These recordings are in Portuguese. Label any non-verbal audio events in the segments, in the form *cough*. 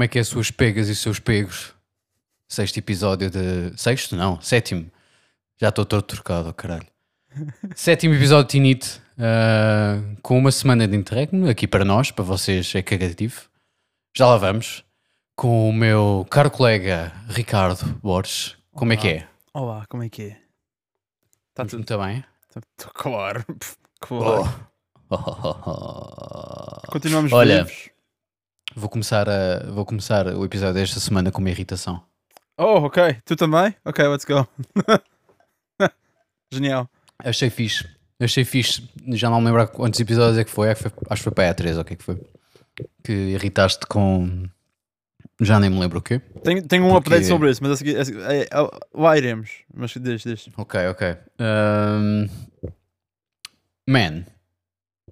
como é que é as suas pegas e os seus pegos? Sexto episódio de. Sexto? Não, sétimo. Já estou todo trocado, caralho. *laughs* sétimo episódio de Tinite, uh, com uma semana de interregno, aqui para nós, para vocês é cagativo. Já lá vamos. Com o meu caro colega Ricardo Borges. Como é que é? Olá, como é que é? Está tudo muito bem? Tá, claro. *laughs* claro. Oh. *laughs* Continuamos Olha, vivos. Vou começar, a, vou começar o episódio desta semana com uma irritação. Oh, ok. Tu também? Ok, let's go. *laughs* Genial. Achei fixe. Achei fixe. Já não me lembro quantos episódios é que foi. Acho que foi, acho que foi para a E3 ou o que é que foi. Que irritaste com. Já nem me lembro o quê. Tenho, tenho um Porque- update sobre isso, mas a seguir, a seguir- é, é, lá iremos. Mas deixa, deixa. Ok, ok. Ahm, Man.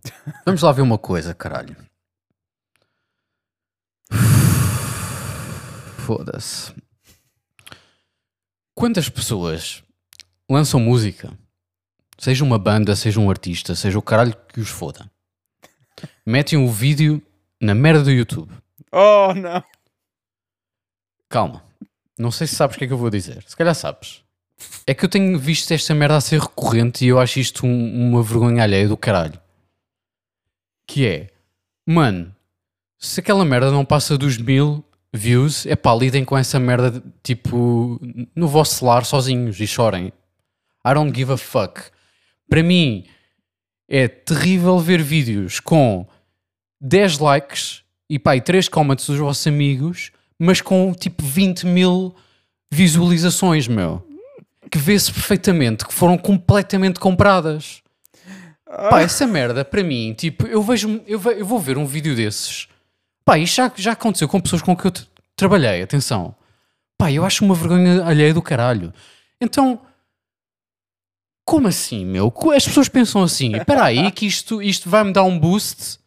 *laughs* Vamos lá ver uma coisa, caralho. Foda-se. Quantas pessoas lançam música, seja uma banda, seja um artista, seja o caralho que os foda, metem o vídeo na merda do YouTube. Oh, não. Calma. Não sei se sabes o que é que eu vou dizer. Se calhar sabes. É que eu tenho visto esta merda a ser recorrente e eu acho isto um- uma vergonha alheia do caralho. Que é, mano, se aquela merda não passa dos mil views, é pá, lidem com essa merda tipo no vosso lar sozinhos e chorem. I don't give a fuck. Para mim é terrível ver vídeos com 10 likes e pá, e 3 comments dos vossos amigos, mas com tipo 20 mil visualizações, meu. Que vê-se perfeitamente que foram completamente compradas. Pá, essa merda, para mim, tipo, eu vejo, eu, ve- eu vou ver um vídeo desses. Pá, isto já, já aconteceu com pessoas com que eu trabalhei, atenção. Pá, eu acho uma vergonha alheia do caralho. Então, como assim, meu? As pessoas pensam assim, espera aí que isto, isto vai-me dar um boost,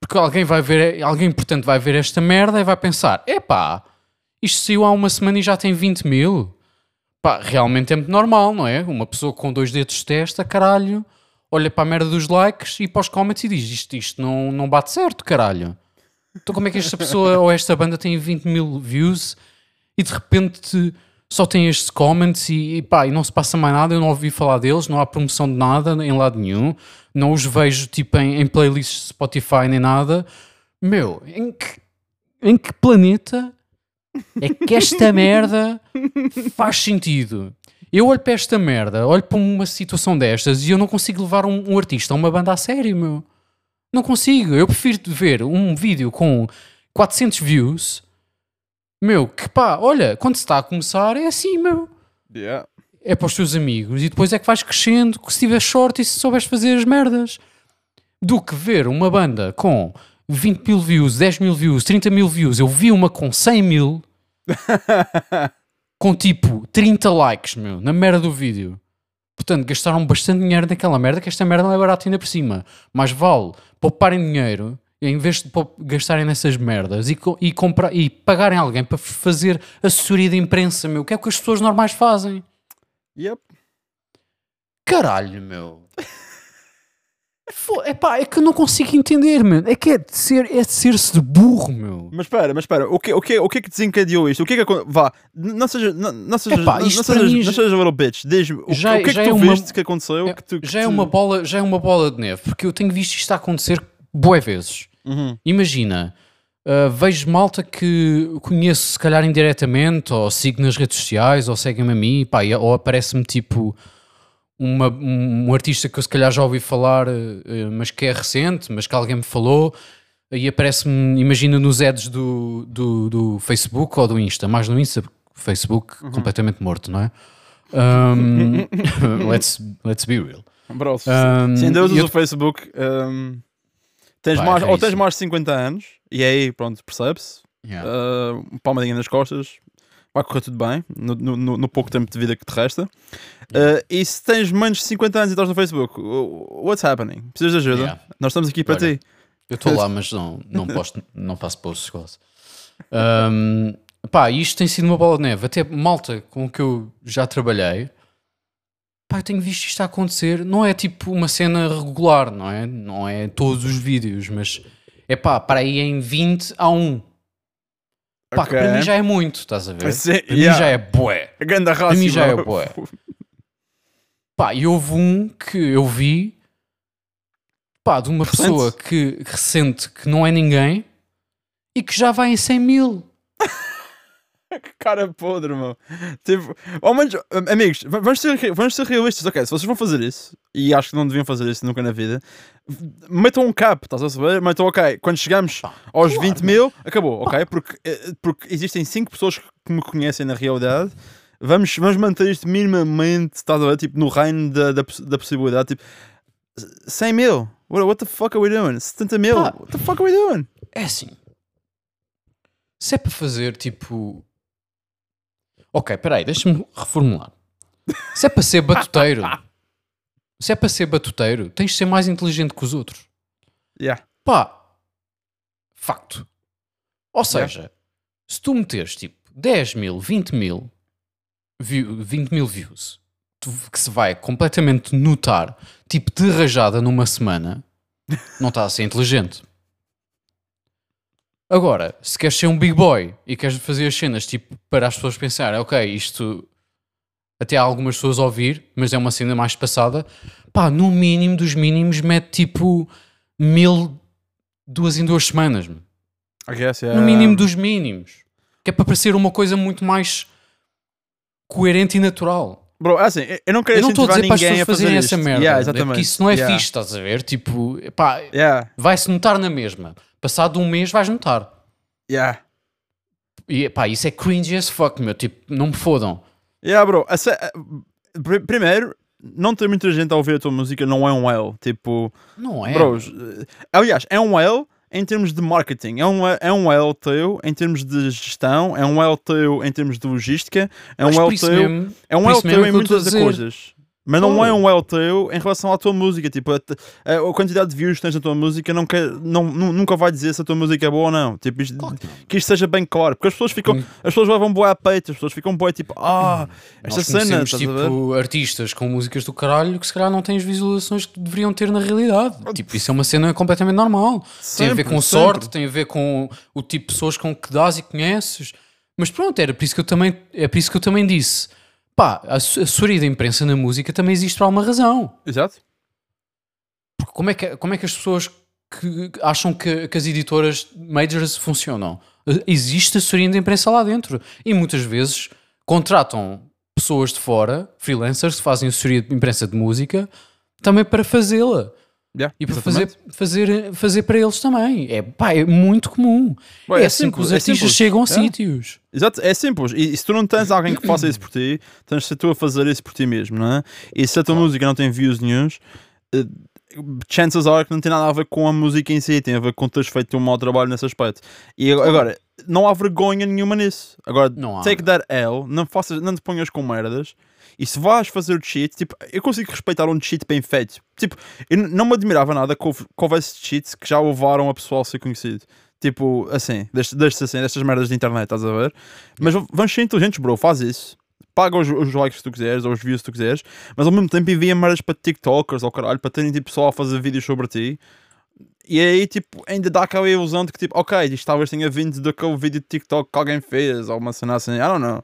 porque alguém vai ver, alguém importante vai ver esta merda e vai pensar, epá, isto saiu há uma semana e já tem 20 mil. Pá, realmente é muito normal, não é? Uma pessoa com dois dedos de testa, caralho, olha para a merda dos likes e para os comments e diz, isto, isto não, não bate certo, caralho. Então como é que esta pessoa ou esta banda tem 20 mil views e de repente só tem estes comments e, e pá, e não se passa mais nada, eu não ouvi falar deles, não há promoção de nada em lado nenhum, não os vejo tipo em, em playlists de Spotify nem nada. Meu, em que, em que planeta é que esta merda faz sentido? Eu olho para esta merda, olho para uma situação destas e eu não consigo levar um, um artista uma banda a sério, meu. Não consigo. Eu prefiro ver um vídeo com 400 views, meu, que pá, olha, quando se está a começar é assim, meu. Yeah. É para os teus amigos e depois é que vais crescendo se tiver short e se souberes fazer as merdas. Do que ver uma banda com 20 mil views, 10 mil views, 30 mil views. Eu vi uma com 100 mil *laughs* com tipo 30 likes, meu, na merda do vídeo. Portanto, gastaram bastante dinheiro naquela merda, que esta merda não é barata ainda por cima. Mas vale pouparem dinheiro, em vez de gastarem nessas merdas e, e, comprar, e pagarem alguém para fazer assessoria de imprensa, meu, que é o que as pessoas normais fazem. Yep. Caralho, meu. *laughs* Fo- Epá, é que eu não consigo entender, meu. É que é de ser, é de ser-se de burro, meu. Mas espera, mas espera, o que, o, que, o que é que desencadeou isto? O que é que acon- Vá, não seja, não, não seja, Epá, não, isto para sejas, mim não sejas little bitch. Diz-me, o, Já- o que é já que é tu uma- viste que aconteceu? que tu, que já, é tu- uma bola, já é uma bola de neve, porque eu tenho visto isto a acontecer bué vezes. Uhum. Imagina, uh, vejo malta que conheço se calhar indiretamente, ou sigo nas redes sociais, ou seguem-me a mim, pá, e- ou aparece-me tipo uma- um, artista que eu se calhar já ouvi falar, uh, mas que é recente, mas que alguém me falou, e aparece-me, imagina, nos ads do, do, do Facebook ou do Insta, mais no Insta, Facebook completamente morto, não é? *laughs* Um, *laughs* let's, let's be real. Bro, se, Um, ainda usas eu- o Facebook, um, tens é mais, ou tens mais de 50 anos, e aí, pronto, percebe-se. Yeah. Uh, palmadinha nas costas, vai correr tudo bem, no, no- no- pouco tempo de vida que te resta. Uh, e se tens menos de 50 anos e estás no Facebook, what's happening? Precisas de ajuda? Yeah. Nós estamos aqui para Olha, ti. Eu estou lá, *laughs* mas não, não, posto, não faço posts quase. Um, pá, isto tem sido uma bola de neve. Até malta com que eu já trabalhei, pá, eu tenho visto isto a acontecer. Não é tipo uma cena regular, não é? Não é todos os vídeos, mas é pá, para aí em 20 a 1. Pá, Ok. para mim já é muito, estás a ver? Sim, para yeah. mim já é bué. A ganda raça. Para mim já é bué. Pá, e houve um que eu vi, pá, de uma Recente? pessoa que, que recente, que não é ninguém, e que já vai em 100 mil. *laughs* *laughs* Que cara podre, meu. Tipo, ao menos, am- amigos, va- vamos ser, vamos ser realistas. Ok, se vocês vão fazer isso, e acho que não deviam fazer isso nunca na vida, metam um cap, estás a saber? Metam, ok, quando chegamos aos claro, 20 mil, acabou, ok? Porque, eh, porque existem 5 pessoas que me conhecem na realidade. Vamos, vamos manter isto minimamente, estás a ver? Tipo, no reino da, da, da possibilidade. Tipo, 100 mil. What, what the fuck are we doing? 70 mil. Pá. What the fuck are we doing? É assim. Se é para fazer tipo. Ok, peraí, deixa-me reformular. Se é para ser batuteiro, *laughs* se é para ser batuteiro, tens de ser mais inteligente que os outros. Yeah. Pá, facto. Ou seja, se tu meteres tipo 10 mil, 20 mil, view- 20 mil views, tu- que se vai completamente notar, tipo de rajada numa semana, não está a ser inteligente. Agora, se queres ser um big boy e queres fazer as cenas tipo para as pessoas pensarem, ok, isto até há algumas pessoas a ouvir, mas é uma cena mais passada, pá, no mínimo dos mínimos mete tipo mil duas em duas semanas, guess, yeah. no mínimo dos mínimos, que é para parecer uma coisa muito mais coerente e natural. Bro, é assim, eu- não quero Eu não estou a dizer para as pessoas fazerem essa merda, Yeah, é exatamente. porque isso não é Yeah. fixe, estás a ver? Tipo, pá, Yeah, vai-se notar na mesma. Passado um mês vais notar. yeah. E pá, isso é cringe as fuck, meu. Tipo, não me fodam. Yeah, bro. Primeiro, não ter muita gente a ouvir a tua música não é um L. Tipo, Não é. bros. eh, Aliás, é um L em termos de marketing. É um, é um L teu em termos de gestão. É um L teu em termos de logística. É um L teu. É um L teu em muitas coisas. Mas não é um L teu em relação à tua música. Tipo, a, a- a quantidade de views que tens na tua música não quer, não, nu- nunca vai dizer se a tua música é boa ou não. Tipo, isto- Claro que isto seja bem claro. Porque as pessoas ficam, Hum. as pessoas levam boa a peito, as pessoas ficam boa tipo, ah, esta Nós cena, tipo, artistas com músicas do caralho que se calhar não têm as visualizações que deveriam ter na realidade. Tipo, isso é uma cena completamente normal. tem a ver Sempre, com sempre. sorte, tem a ver com o tipo de pessoas com que dás e conheces. Mas pronto, era por isso que eu também, é por isso que eu também disse. Pá, a ass- assessoria da imprensa na música também existe por alguma razão. Exato. Porque como é que, como é que as pessoas que acham que, que as editoras majors funcionam? Existe assessoria de imprensa lá dentro. E muitas vezes contratam pessoas de fora, freelancers, que fazem assessoria de imprensa de música, também para fazê-la. Yeah, E para fazer, fazer, fazer para eles também. É, pá, é muito comum. Bem, é, é assim que simples, os é artistas simples. chegam a Yeah. sítios. Exato, é simples. E, e se tu não tens alguém que faça *coughs* isso por ti, tens de ser tu a fazer isso por ti mesmo, não é? E se a tua música não tem views nenhuns, eh, chances are que não tem nada a ver com a música em si, tem a ver com teres feito um mau trabalho nesse aspecto. E ag- agora, não há vergonha nenhuma nisso. Agora, Não há. take that L, não, faças, não te ponhas com merdas. E se vais fazer o cheat, tipo, eu consigo respeitar um cheat bem feito. Tipo, eu não me admirava nada que, houve, que houvesse cheats que já levaram a pessoal a ser conhecido. Tipo, assim, destes, destes assim, destas merdas de internet, estás a ver? Mas vamos ser inteligentes, bro, faz isso. Paga os, os likes que tu quiseres, ou os views que tu quiseres, mas ao mesmo tempo envia merdas para TikTokers ou caralho, para terem tipo pessoal a fazer vídeos sobre ti. E aí, tipo, ainda dá aquela ilusão de que, tipo, ok, isto talvez tenha vindo daquele vídeo de TikTok que alguém fez, ou uma cena assim, I don't know.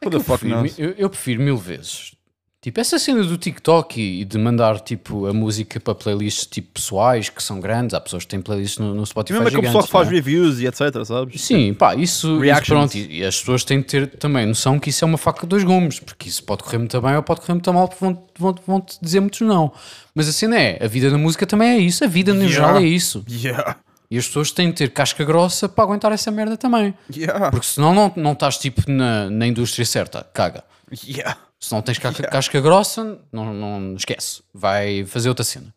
É que eu, prefiro, eu, eu prefiro mil vezes. Tipo, essa cena do TikTok e, e de mandar tipo, a música para playlists tipo, pessoais que são grandes. Há pessoas que têm playlists no, no E Spotify. mesmo aquele pessoal gigantes, que faz é? reviews e etc, sabes? Sim, pá, isso, isso pronto. E, e as pessoas têm de ter também noção que isso é uma faca de dois gumes, porque isso pode correr muito bem ou pode correr muito mal, porque vão, vão, vão te dizer muitos não. Mas a cena é, a vida na música também é isso, a vida no Yeah. geral é isso. Yeah, E as pessoas têm de ter casca grossa para aguentar essa merda também. yeah, Porque senão não, não estás tipo na, na indústria certa, caga. yeah. Se não tens ca- Yeah. casca grossa, não, não esquece. Vai fazer outra cena.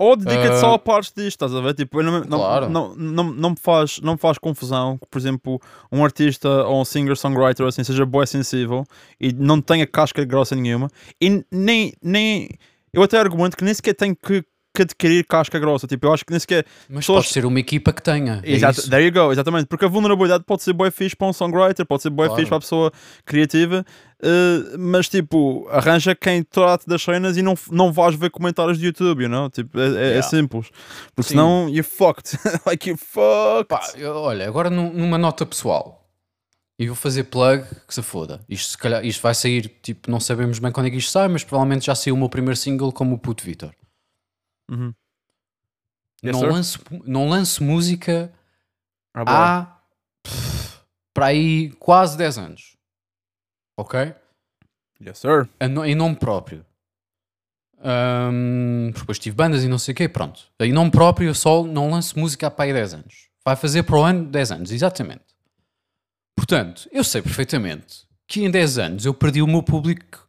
Ou dedica-te Ah, só a partes disto, estás a ver? Tipo, não, não, Claro. não, não, não, me faz, não me faz confusão que, por exemplo, um artista ou um singer-songwriter assim, seja boa sensível e não tenha casca grossa nenhuma. E nem, nem. Eu até argumento que nem sequer tem que, que adquirir casca grossa. Tipo, eu acho que nem sequer. Mas Pessoas- pode ser uma equipa que tenha. é Exato, isso. there you go, exatamente. Porque a vulnerabilidade pode ser boa fixe para um songwriter, pode ser boa Claro. fixe para a pessoa criativa, eh, mas tipo, arranja quem trate das cenas e não, não vais ver comentários de YouTube, you know? Tipo, é, é- é Yeah. simples. Porque Sim. senão you're fucked. *laughs* like you're fucked. Pá, olha, agora num- numa nota pessoal. e vou fazer plug que se foda. Isto, se calhar, isto vai sair, tipo, não sabemos bem quando é que isto sai, mas provavelmente já saiu o meu primeiro single como o Puto Vitor. Uhum. Yes, não, sir. lanço, não lanço música Ah, há pff, para aí quase 10 anos. Ok? Yes, sir. Em nome próprio. Ahm, depois tive bandas e não sei o quê, pronto. Em nome próprio eu só não lanço música há para aí 10 anos. Vai fazer para o ano 10 anos, exatamente. Portanto, eu sei perfeitamente que em 10 anos eu perdi o meu público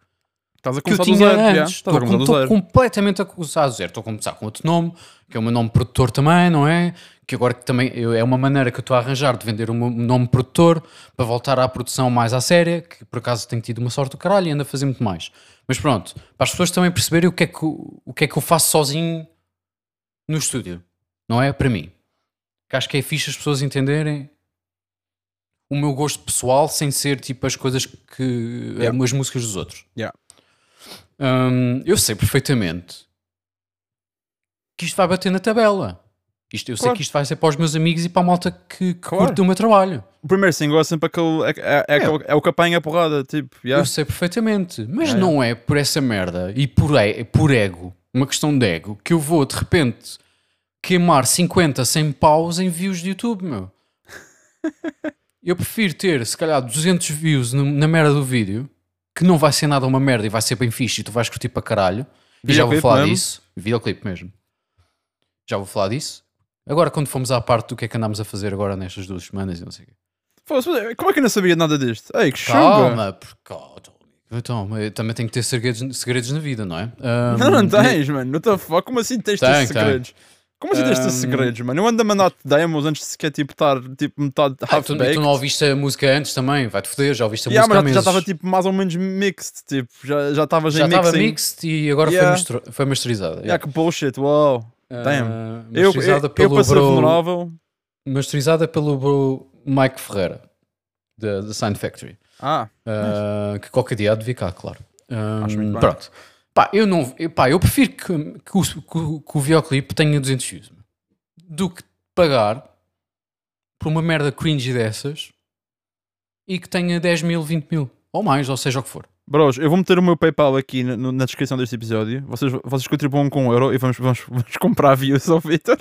Estás a que eu começar tinha zero. antes. A Estou começar do estou completamente a começar do zero. Estou a começar com outro nome, que é o meu nome produtor também, não é? Que agora que também eu- é uma maneira que eu estou a arranjar de vender o meu nome produtor para voltar à produção mais à séria, que por acaso tenho tido uma sorte do caralho e ando a fazer muito mais. Mas pronto, para as pessoas também perceberem o que é que, o que, é que eu faço sozinho no estúdio, não é? Para mim. Que acho que é fixe as pessoas entenderem o meu gosto pessoal sem ser tipo as coisas que. Yeah. as músicas dos outros. Yeah. Hum, eu sei perfeitamente que isto vai bater na tabela. Isto, eu sei Claro. que isto vai ser para os meus amigos e para a malta que, que Claro. curte o meu trabalho. O primeiro single é sempre aquele. É, é, é, aquele- é o que apanha a porrada. Tipo, yeah. Eu sei perfeitamente. Mas Yeah, não é por essa merda e por, por ego, uma questão de ego, que eu vou de repente queimar 50, 100 paus em views de YouTube, meu. *laughs* Eu prefiro ter, se calhar, 200 views na merda do vídeo, que não vai ser nada uma merda e vai ser bem fixe e tu vais curtir para caralho. E já vou falar mesmo? disso. Videoclipe mesmo. Já vou falar disso. Agora, quando fomos à parte do que é que andámos a fazer agora nestas duas semanas e não sei o quê. Foda-se, Como é que eu não sabia nada disto? Ei, que. Calma, porque, então, eu também tenho que ter segredos, segredos na vida, não é? *laughs* Ahm, Não, não tens, mano. What the fuck? Como assim tens Tenho, segredos? Como tens teus Um, segredos, mano? Eu ando a mandar demos antes de sequer tipo estar tipo metade Ah, half tu, baked. tu não ouviste a música antes também? Vai-te foder, já ouviste a Yeah, música mas já estava tipo mais ou menos mixed, tipo, já já estavas já em estava mixing. mixed e agora Yeah. foi, foi masterizada. Yeah, que bullshit, wow. Ah, damn. Eu, eu, masterizada eu pelo para ser bro, vulnerável. masterizada pelo bro Mike Ferreira, da Sign Factory. Ah, Uh, que qualquer dia há de vir cá, claro. Um, Acho muito bem. pronto. Pá, eu não. eu- Pá, eu prefiro que, que, o, que que o videoclipe tenha 200 views do que pagar por uma merda cringe dessas e que tenha 10 mil, 20 mil ou mais, ou seja o que for. bros, eu vou meter o meu PayPal aqui na, na descrição deste episódio. Vocês, vocês contribuam com um euro e vamos, vamos, vamos comprar views ao Vitor.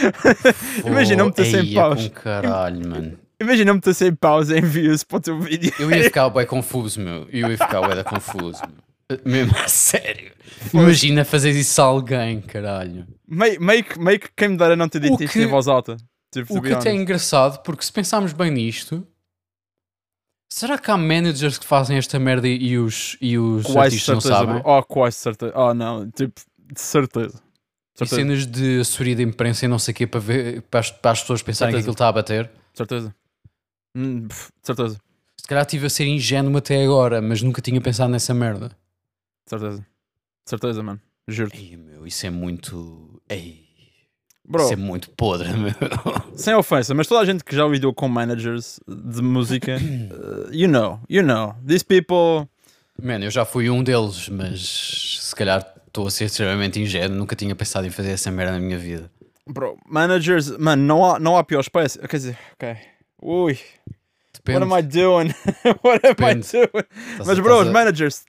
*laughs* Imagina meter 100 eia, paus. caralho, mano. Imagina meter 100 paus em views para o teu vídeo. Eu ia ficar bem confuso, meu. Eu ia ficar bem confuso, meu. Mesmo a sério. Imagina fazer isso a alguém, caralho. Make, make, make quem me dera não ter dito O isto que- em voz alta. Tipo, O que até é engraçado, porque se pensarmos bem nisto, será que há managers que fazem esta merda e os, e os Quase artistas não certeza, sabem? bro. Oh, quase certeza. Oh, não. Tipo, de certeza. E Certeza. cenas de assessoria de imprensa e não sei o quê para, ver, para, as, para as pessoas pensarem Certeza. que aquilo está a bater. Certeza. Hum, certeza. Se calhar estive a ser ingênuo até agora, mas nunca tinha pensado nessa merda. Certeza. Certeza, mano. Juro. Ei, meu, isso é muito. Ei, Bro, isso é muito podre, meu. sem ofensa, mas toda a gente que já lidou com managers de música, uh, *coughs* you know, you know. These people. Mano, eu já fui um deles, mas se calhar estou a ser extremamente ingênuo, nunca tinha pensado em fazer essa merda na minha vida. Bro, managers, mano, não há, não há pior espécie. Quer dizer, ok. Ui. What am I doing? *laughs* what am Depende. I doing? Estás Mas, bro, os a- managers,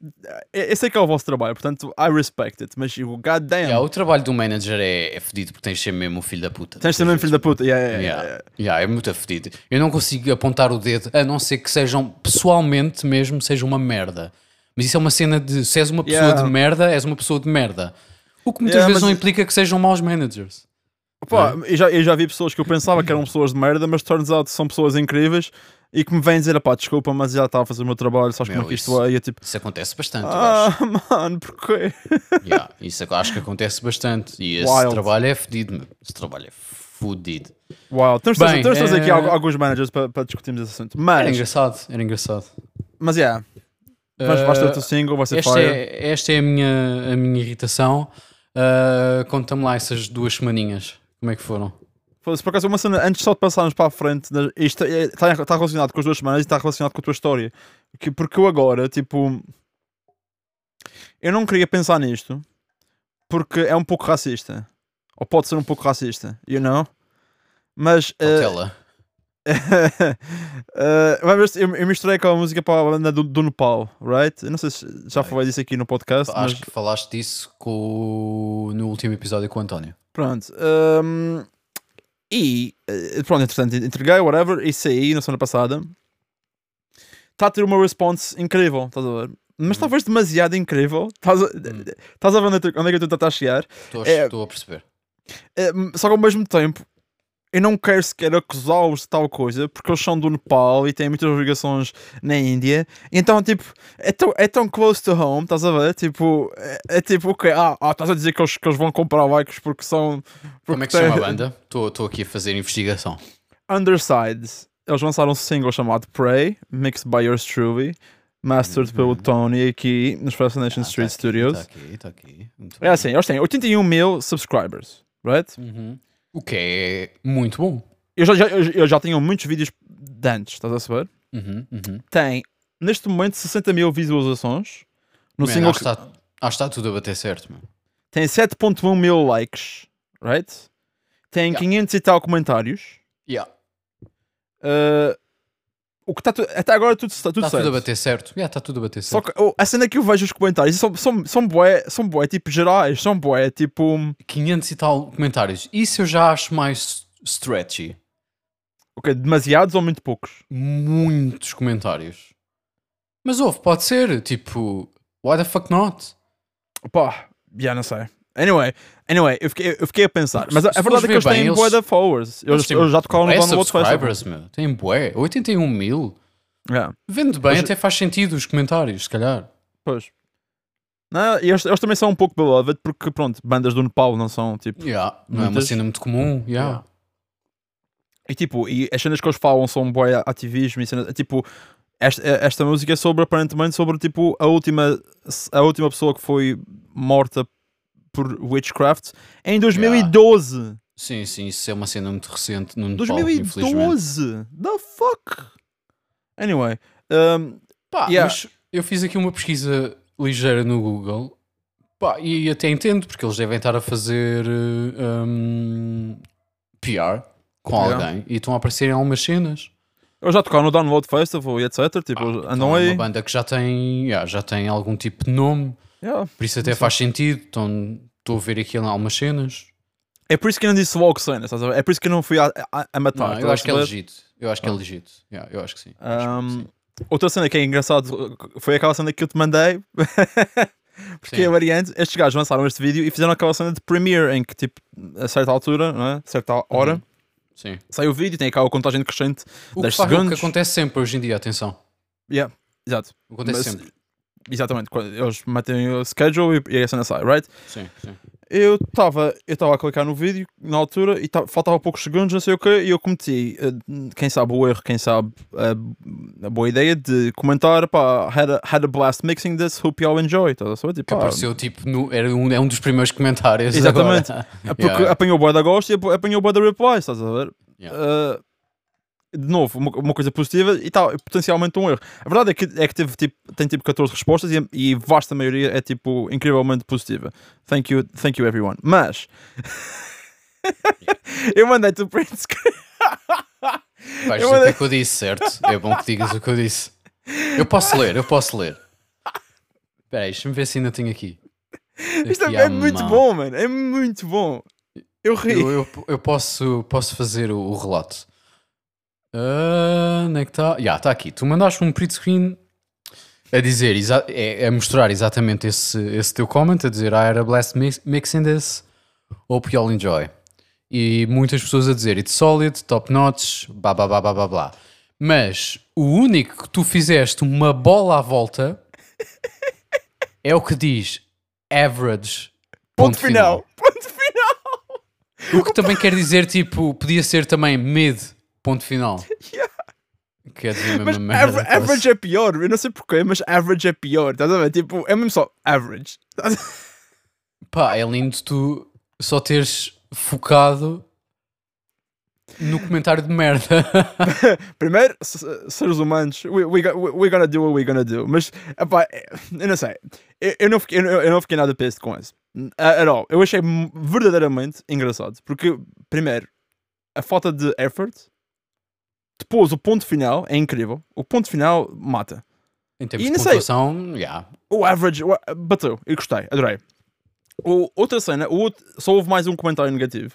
eu eu sei que é o vosso trabalho, portanto, I respect it. Mas, o goddamn, Yeah, o trabalho do manager é, é fedido porque tens de ser mesmo o filho da puta. tens também filho da puta. Yeah, yeah, yeah, Yeah. yeah. É muito fedido. Eu não consigo apontar o dedo, a não ser que sejam, pessoalmente mesmo, seja uma merda. Mas isso é uma cena de se és uma pessoa Yeah. de merda, és uma pessoa de merda. O que muitas Yeah, vezes não implica que sejam maus managers. Pá, eu, já, eu já vi pessoas que eu pensava que eram pessoas de merda, mas turns out são pessoas incríveis e que me vêm dizer, pá, desculpa, mas já estava a fazer o meu trabalho, sabes como é que isto isso- é? E eu tipo, Isso acontece bastante, eu acho. ah, mano, porquê? *laughs* Yeah, isso acho que acontece bastante. E esse Wild. trabalho é fedido, meu. Esse trabalho é fudido. Uau, temos de trazer- aqui eh, algu- alguns managers para, para discutirmos esse assunto. Era Mas, engraçado, era engraçado. mas yeah, vais, vais ter o teu single, vai ser esta, fire. é, esta é a minha, a minha irritação. Uh, Conta-me lá essas duas semaninhas. Como é que foram? Foda-se, Por acaso, uma cena, antes só de passarmos para a frente, isto está está relacionado com as duas semanas e está relacionado com a tua história. Que, porque eu agora, tipo, eu não queria pensar nisto porque é um pouco racista. Ou pode ser um pouco racista, you know? Mas, Cautela. Uh, *laughs* mas veste, eu, eu misturei com a música para a banda do, do Nepal, right? Eu não sei se já falei disso aqui no podcast, mas Acho que falaste disso com... no último episódio com o António. pronto. Um, e eh, pronto, entretanto, entreguei, whatever, e saí na semana passada. Está a ter uma response incrível, estás a ver? Mas Hum. talvez demasiado incrível. Estás a, estás a ver onde é que- onde é tu estás a chegar? Estou a, É- estou a perceber. Eh, só que ao mesmo tempo, eu não quero sequer acusá-los de tal coisa, porque eles são do Nepal e têm muitas obrigações na Índia. Então, tipo, é tão, é tão close to home, estás a ver? Tipo, é, é tipo, ok, ah, ah, estás a dizer que eles, que eles vão comprar bikes porque são. Porque Como é que se chama a banda? Estou aqui a fazer investigação. Underside. Eles lançaram um single chamado Prey, mixed by yours truly, mastered pelo Tony aqui nos Fascination Street Está Uhum. Studios. Ah, aqui, está aqui, está aqui. Muito É assim, eles têm 81 mil subscribers, right? Uhum. O que é muito bom. Eu já, já, eu, eu já tenho muitos vídeos de antes, estás a saber? Uhum, uhum. Tem, neste momento, 60 mil visualizações. No Man, single acho, que está, acho que está tudo a bater certo, meu. tem 7.1 mil likes, right? Tem Yeah. 500 e tal comentários. Yeah. Uh, o que está tu- até agora tudo, está tudo Está certo. tudo a bater certo. Yeah, está tudo a bater Só certo. que oh, a cena que eu vejo os comentários são, são, são bué, são bué, tipo, gerais, são bué, tipo, 500 e tal comentários. Isso eu já acho mais stretchy. ok, demasiados ou muito poucos? Muitos comentários. Mas houve, pode ser. Tipo, why the fuck not? Pá, já não sei. Anyway, anyway, eu fiquei, eu fiquei a pensar. Mas a, Se a verdade é que eles têm bué de followers. Eles, Eles eles já tocaram no bué Download Festival. subscribers, meu. Tem bué. 81 mil. Yeah. Vende bem, Mas- até faz sentido os comentários, se calhar. Pois. Não, e eles, eles também são um pouco beloved porque, pronto, bandas do Nepal não são tipo. Yeah, não é uma cena muito comum. Yeah. Yeah. E tipo, e as cenas que eles falam são boy ativismo e cenas. Tipo, esta, esta música é sobre, aparentemente, sobre tipo a última, a última pessoa que foi morta por witchcraft em 2012. Sim, sim, isso é uma cena muito recente no Nepal, infelizmente. 2012! The fuck? Anyway. Um, Pá, Yeah. mas eu fiz aqui uma pesquisa ligeira no Google pá, e até entendo, porque eles devem estar a fazer eh, um, PR com Yeah. alguém e estão a aparecer em algumas cenas. eu já tocaram no Download Festival e etc. Tipo, Então andam é aí. uma banda que já tem, yeah, já tem algum tipo de nome, Yeah. por isso até faz sentido. Então estou a ver aqui algumas cenas. É por isso que eu não disse logo cenas, estás a ver? É por isso que eu não fui a, a, a matar. Não, eu acho que é legítimo. Eu acho que é legítimo. Yeah, eu acho que sim. Acho que sim. outra cena que é engraçado foi aquela cena que eu te mandei. *laughs* Porque Sim. a variante, estes gajos lançaram este vídeo e fizeram aquela cena de premiere em que, tipo, a certa altura, não é? a certa hora, Uhum. Sim. sai o vídeo, tem aquela contagem crescente. O que, 10 faz, o que segundos. acontece sempre hoje em dia, atenção. Yeah, exato. Acontece Mas- sempre. Exatamente. Eles metem o schedule e, e a cena sai, right? Sim, sim. Eu estava eu estava a clicar no vídeo na altura e ta- faltava poucos segundos, não sei o quê, e eu cometi, eh, quem sabe o erro, quem sabe eh, a boa ideia de comentar, pá, had a, had a blast mixing this, hope you all enjoy. Estás a saber? Tipo, Que apareceu tipo, no, era um, é um dos primeiros comentários. Exatamente. agora. porque *laughs* Yeah. apanhou boa da gosto e ap- apanhou boa da replies, estás a ver? Yeah. Eh, de novo, uma, uma coisa positiva e tal, potencialmente um erro. A verdade é que, é que teve, tipo, tem tipo 14 respostas e, a- e vasta maioria é tipo incrivelmente positiva. Thank you, thank you everyone. Mas *laughs* eu mandei-te o print screen. *laughs* Vais dizer o que é que eu disse, certo? É bom que digas o que eu disse. Eu posso ler, eu posso ler. Espera aí, deixa-me ver se ainda tenho aqui. Isto é, é muito mão. bom, mano. É muito bom. Eu ri. Eu, eu, eu posso, posso fazer o, o relato. Ah, onde é que está? Já, está aqui. Tu mandaste um print screen a dizer, é, a mostrar exatamente esse, esse teu comment, a dizer I had a blast mix, mixing this, hope you all enjoy. E muitas pessoas a dizer it's solid, top notch, blá blá blá blá blá blá. Mas o único que tu fizeste uma bola à volta *laughs* é o que diz average. Ponto, final. Ponto final. O que também quer dizer, tipo, podia ser também mid, ponto final. *laughs* Quer dizer Mas mesma merda. aver- average é pior. Eu não sei porquê, mas average é pior. Estás a ver? Tipo, é mesmo só average. *laughs* Pá, é lindo tu só teres focado no comentário de merda. *laughs* Primeiro, seres humanos, we, we, we- gonna do what we're gonna do. Mas, epá, eu não sei. Eu, eu não fiquei, eu, eu não fiquei nada pissed com isso. At all. Eu achei verdadeiramente engraçado. Porque, primeiro, a falta de effort. Depois o ponto final é incrível. O ponto final mata. Em termos E de pontuação, yeah. O average o- bateu. Eu gostei, adorei. O, outra cena, o outro- só houve mais um comentário negativo.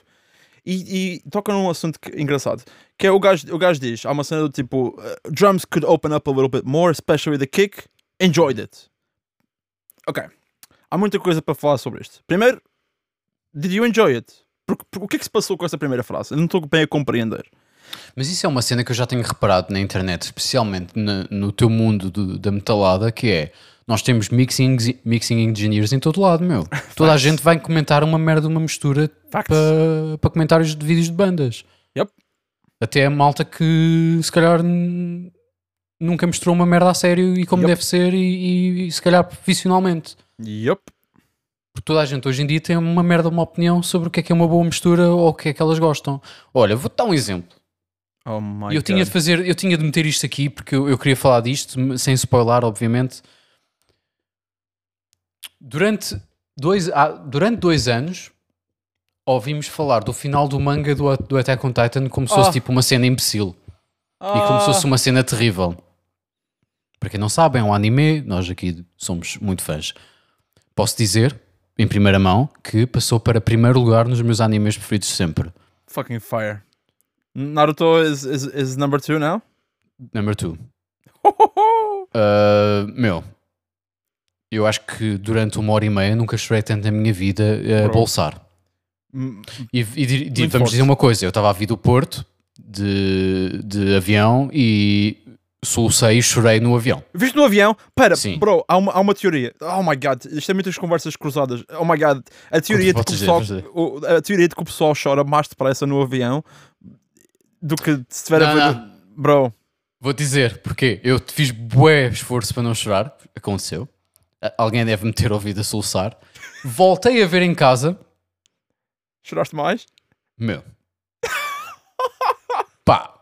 E, e toca num assunto que- engraçado. Que é o gajo, o gajo diz: há uma cena do tipo, uh, drums could open up a little bit more, especially the kick. Enjoyed it. Ok. Há muita coisa para falar sobre isto. Primeiro, did you enjoy it? Porque, porque- o que é que se passou com essa primeira frase? Eu não estou bem a compreender. Mas isso é uma cena que eu já tenho reparado na internet, especialmente na- no teu mundo do- da metalada, que é nós temos mixing, mixing engineers em todo lado, meu. *laughs* Toda a gente vai comentar uma merda, uma mistura para pa comentários de vídeos de bandas. Yep. Até a malta que se calhar nunca mostrou uma merda a sério e como Yep. deve ser e, e- se calhar profissionalmente. Yup. Porque toda a gente hoje em dia tem uma merda, uma opinião sobre o que é que é uma boa mistura ou o que é que elas gostam. Olha, vou-te dar um exemplo. Oh my eu tinha de fazer, eu tinha de meter isto aqui porque eu, eu queria falar disto, sem spoiler, obviamente. Durante dois, ah, durante dois anos ouvimos falar do final do manga do, do Attack on Titan como se fosse Ah. tipo uma cena imbecil e como se fosse uma cena terrível. Para quem não sabe, é um anime, nós aqui somos muito fãs. Posso dizer, em primeira mão, que passou para primeiro lugar nos meus animes preferidos sempre. Fucking fire. Naruto is, is, is number two now? Number two. *laughs* Uh, meu, eu acho que durante uma hora e meia nunca chorei tanto na minha vida a bolsar. Mm, E, e di- vamos forte. dizer uma coisa: eu estava a vir do Porto de, de avião e solucei e chorei no avião. Viste no avião? Pera, Sim. bro, há uma, há uma teoria. Oh my god, isto é muitas conversas cruzadas. Oh my god, a teoria, de que o pessoal, dizer, a teoria de que o pessoal chora mais depressa no avião do que se estiver a Não, ver. Bro, Vou dizer porque eu fiz bué esforço para não chorar, aconteceu. A- Alguém deve me ter ouvido a soluçar. Voltei a ver em casa, choraste mais? Meu. Pá.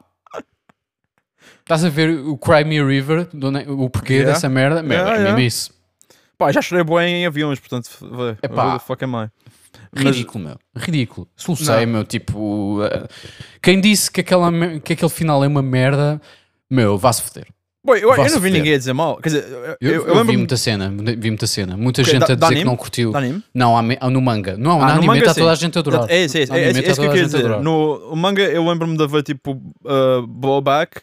Estás a ver o Cry Me a River, onde- o porquê Yeah. dessa merda? Meu, Yeah, é mesmo yeah. isso. Pá, já chorei bem em aviões, portanto, vê, Epá. Ridículo, meu. Ridículo. Solucei, Não. meu. Tipo, eh, quem disse que, aquela, que aquele final é uma merda, meu, vá-se foder. Boy, eu, eu não vi foder. ninguém a dizer mal. Quer dizer, eu, Eu, eu, eu lembro vi muita cena, vi muita cena. Muita gente da- a dizer que não curtiu. Não, no manga. Não, Ah, no no anime manga, está sim. toda a gente a adorar. É isso, é isso. No É, é, anime é isso que eu queria dizer. No o manga eu lembro-me de ver tipo uh, blowback.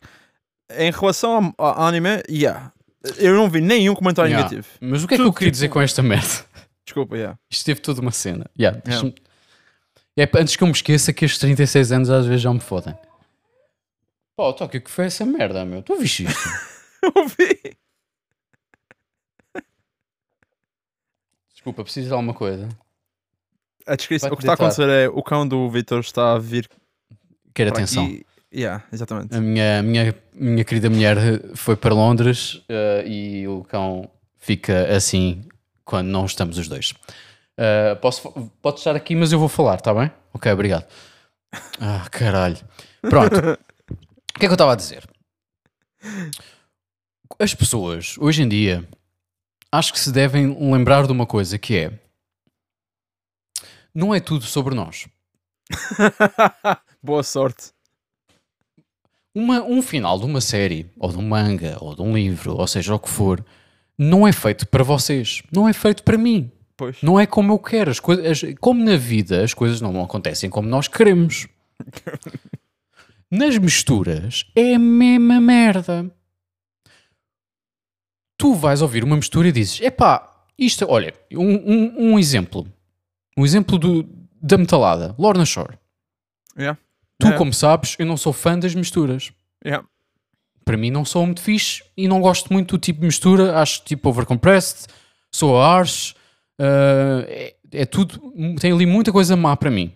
Em relação ao ao anime, yeah. Eu não vi nenhum comentário Yeah. negativo. Mas o que é que eu queria tipo- dizer com esta merda? Desculpa, yeah. Isto teve toda uma cena. Yeah, deixa-me- É, antes que eu me esqueça que estes 36 anos às vezes já me fodem. Pô, Tóquio, que foi essa merda, meu? Tu viste isto? *laughs* Eu vi. Desculpa, preciso de alguma coisa. A descrição, o que está a acontecer é o cão do Vitor está a vir para atenção. aqui. Yeah, exatamente. A minha, minha, minha querida mulher foi para Londres eh, e o cão fica assim quando não estamos os dois. Eh, posso, pode estar aqui, mas eu vou falar, está bem? Ok, obrigado. Ah, caralho. Pronto. *laughs* o que é que eu estava a dizer? As pessoas, hoje em dia, acho que se devem lembrar de uma coisa que é não é tudo sobre nós. *laughs* Boa sorte. Uma- um final de uma série, ou de um manga, ou de um livro, ou seja o que for, não é feito para vocês, não é feito para mim, Pois. não é como eu quero. As coisas, como na vida, as coisas não acontecem como nós queremos. *laughs* Nas misturas é a mesma merda. Tu vais ouvir uma mistura e dizes: epá, isto, olha, um, um, um exemplo. Um exemplo do, da metalada, Lorna Shore. Yeah. Tu, É. como sabes, eu não sou fã das misturas. Yeah. Para mim não sou muito fixe e não gosto muito do tipo de mistura. Acho tipo overcompressed, sou harsh, ah, é, é tudo, tem ali muita coisa má para mim.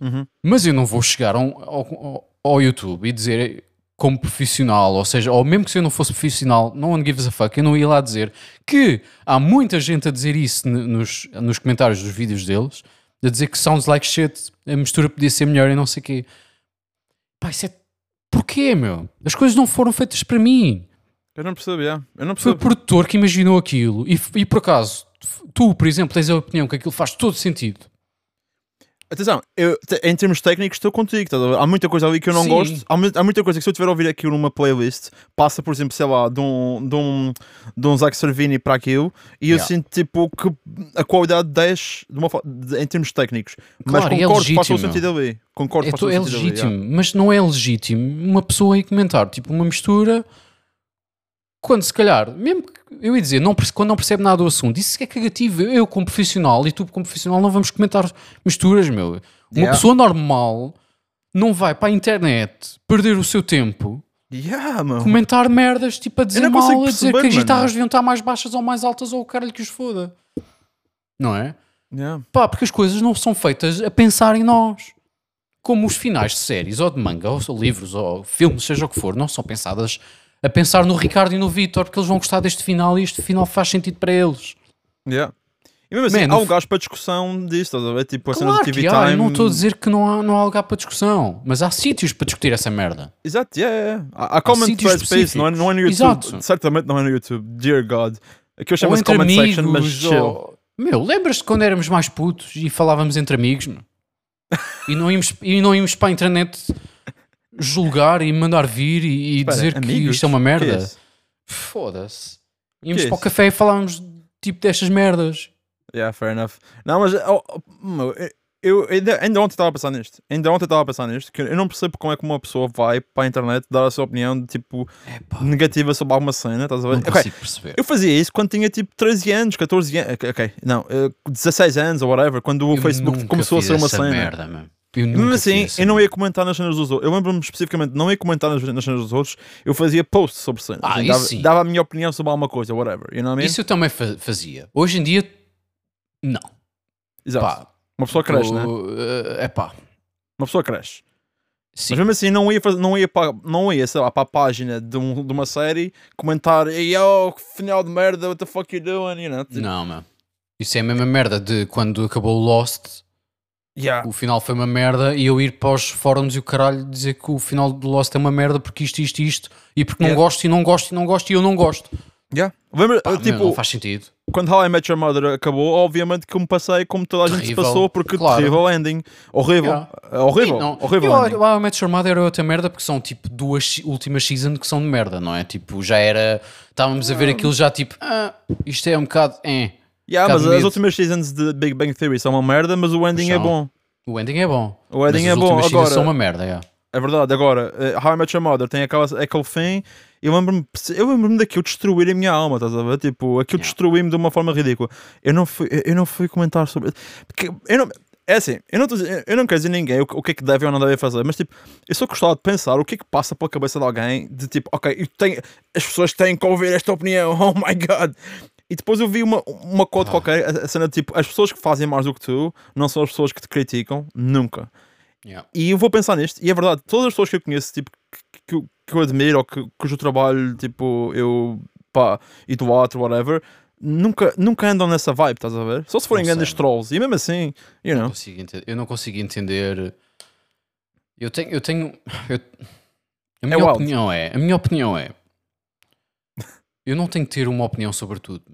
Uhum. Mas eu não vou chegar ao, ao- ao YouTube e dizer como profissional, ou seja, ou mesmo que se eu não fosse profissional, no one gives a fuck, eu não ia lá dizer que há muita gente a dizer isso nos, nos comentários dos vídeos deles, a dizer que sounds like shit, a mistura podia ser melhor e não sei o quê. Pá, isso é... Porquê, meu? As coisas não foram feitas para mim. Eu não percebo, yeah. Eu não Foi o percebo. produtor que imaginou aquilo. E, e por acaso, tu, por exemplo, tens a opinião que aquilo faz todo sentido. Atenção, eu, em termos técnicos estou contigo. ver? Há muita coisa ali que eu não Sim. gosto. Há, mu- há muita coisa que se eu tiver a ouvir aquilo numa playlist, passa, por exemplo, sei lá, de um, de um, de um Zack Servini para aquilo e eu Yeah. sinto tipo que a qualidade desce de uma, de- em termos técnicos. Mas Claro, e é concordo, faz todo legítimo. sentido ali. Concordo, É, faz todo é sentido ali, legítimo, yeah. mas não é legítimo uma pessoa aí comentar, tipo uma mistura, quando se calhar, mesmo que eu ia dizer, não, quando não percebe nada do assunto, isso é cagativo. Eu, como profissional, e tu, como profissional, não vamos comentar misturas, meu. Uma Yeah. pessoa normal não vai para a internet perder o seu tempo Yeah, comentar merdas, tipo a dizer mal, a dizer que as guitarras deviam estar mais baixas ou mais altas ou o caralho que os foda. Não é? Yeah. Pá, porque as coisas não são feitas a pensar em nós. Como os finais de séries, ou de manga, ou livros, ou filmes, seja o que for, não são pensadas a pensar no Ricardo e no Vitor, porque eles vão gostar deste final e este final faz sentido para eles. Yeah. E mesmo assim, Man, há lugares para discussão disso, estás a ver? Tipo, a cena Claro do TV que há, eu Time. não estou a dizer que não há, não há lugar para discussão, mas há sítios para discutir essa merda. Exato, yeah, yeah. Há, há comment thread space, não é, não é no YouTube. Exato. Certamente não é no YouTube. Dear God. Aqui eu chamo-se entre comment amigos, section, mas chill. ou... Meu, lembras-te quando éramos mais putos e falávamos entre amigos, meu? E não íamos, e não íamos para a internet julgar e mandar vir e, e Espera, dizer que amigos? isto é uma Que merda? é isso? Foda-se. Íamos Que é para o isso? café e falávamos tipo destas merdas. Yeah, fair enough. Não, mas oh, oh, meu, eu ainda, ainda ontem estava a pensar nisto. Ainda ontem estava a pensar nisto. Que eu não percebo como é que uma pessoa vai para a internet dar a sua opinião de tipo Epá, negativa sobre alguma cena. Estás a ver? não Ok, consigo perceber. Eu fazia isso quando tinha tipo 13 anos, 14 anos. Ok, ok, não, eh, 16 anos ou whatever, quando o Eu Facebook nunca começou a fiz ser uma essa cena. Merda, meu. Eu E mesmo nunca assim, eu não ia comentar nas cenas dos outros. Eu lembro-me especificamente, não ia comentar nas, nas cenas dos outros, eu fazia posts sobre cenas. Ah, E isso dava, sim. dava a minha opinião sobre alguma coisa, whatever. You know what I mean? Isso eu também fa- fazia. Hoje em dia, não. Exato. Pá, uma pessoa cresce, né? É pá. Uma pessoa cresce. Sim. Mas mesmo assim, não ia, fazer, não ia, para, não ia sei lá, para a página de, um- de uma série comentar, yo, que final de merda, what the fuck you doing? You know? Tipo, Não, meu. Isso é a mesma merda de quando acabou o Lost, yeah. o final foi uma merda e eu ir para os fóruns e o caralho dizer que o final do Lost é uma merda porque isto, isto, isto e porque não Yeah. gosto e não gosto e não gosto e eu não gosto. Yeah. Lembra, Pá, tipo, não faz sentido. quando How I Met Your Mother acabou, obviamente que eu me passei como toda a gente se Terrível, passou, porque claro. terrível ending. Horrível. Yeah. É horrível. Não. Horrível Eu, eu, a Match Your Mother era outra merda porque são tipo duas se- últimas seasons que são de merda, não é? Tipo, já era. Estávamos a ver aquilo já tipo, ah, isto é um bocado. Eh. Yeah, mas as últimas seasons de Big Bang Theory são uma merda, mas o ending é bom. O ending é bom. O ending mas é as bom. últimas seasons Agora, são uma merda, é. é verdade. Agora, eh, How I Met Your Mother tem aquela, aquele fim. Eu lembro-me eu lembro daquilo destruir a minha alma, estás a ver? Tipo, aquilo Yeah. destruiu-me de uma forma ridícula. Eu não fui, eu não fui comentar sobre. Porque eu não, é assim, eu não, tô dizer- eu não quero dizer a ninguém o, o que é que deve ou não deve fazer, mas tipo, eu só gostava de pensar o que é que passa pela cabeça de alguém de tipo, ok, eu tenho, as pessoas têm que ouvir esta opinião, *laughs* oh my god. E depois eu vi uma, uma quote Ah. qualquer, a, cena de tipo, as pessoas que fazem mais do que tu não são as pessoas que te criticam, nunca. Yeah. E eu vou pensar nisto, e é verdade, todas as pessoas que eu conheço, tipo, que, que, eu- que eu admiro ou que, cujo trabalho, tipo, eu, pá, idolatro, whatever, nunca, nunca andam nessa vibe, estás a ver? Só se forem Não grandes trolls, e mesmo assim, you Não know. ente- eu não consigo entender. Eu tenho. Eu tenho eu- a minha wild. opinião é. A minha opinião é. Eu não tenho que ter uma opinião sobre tudo.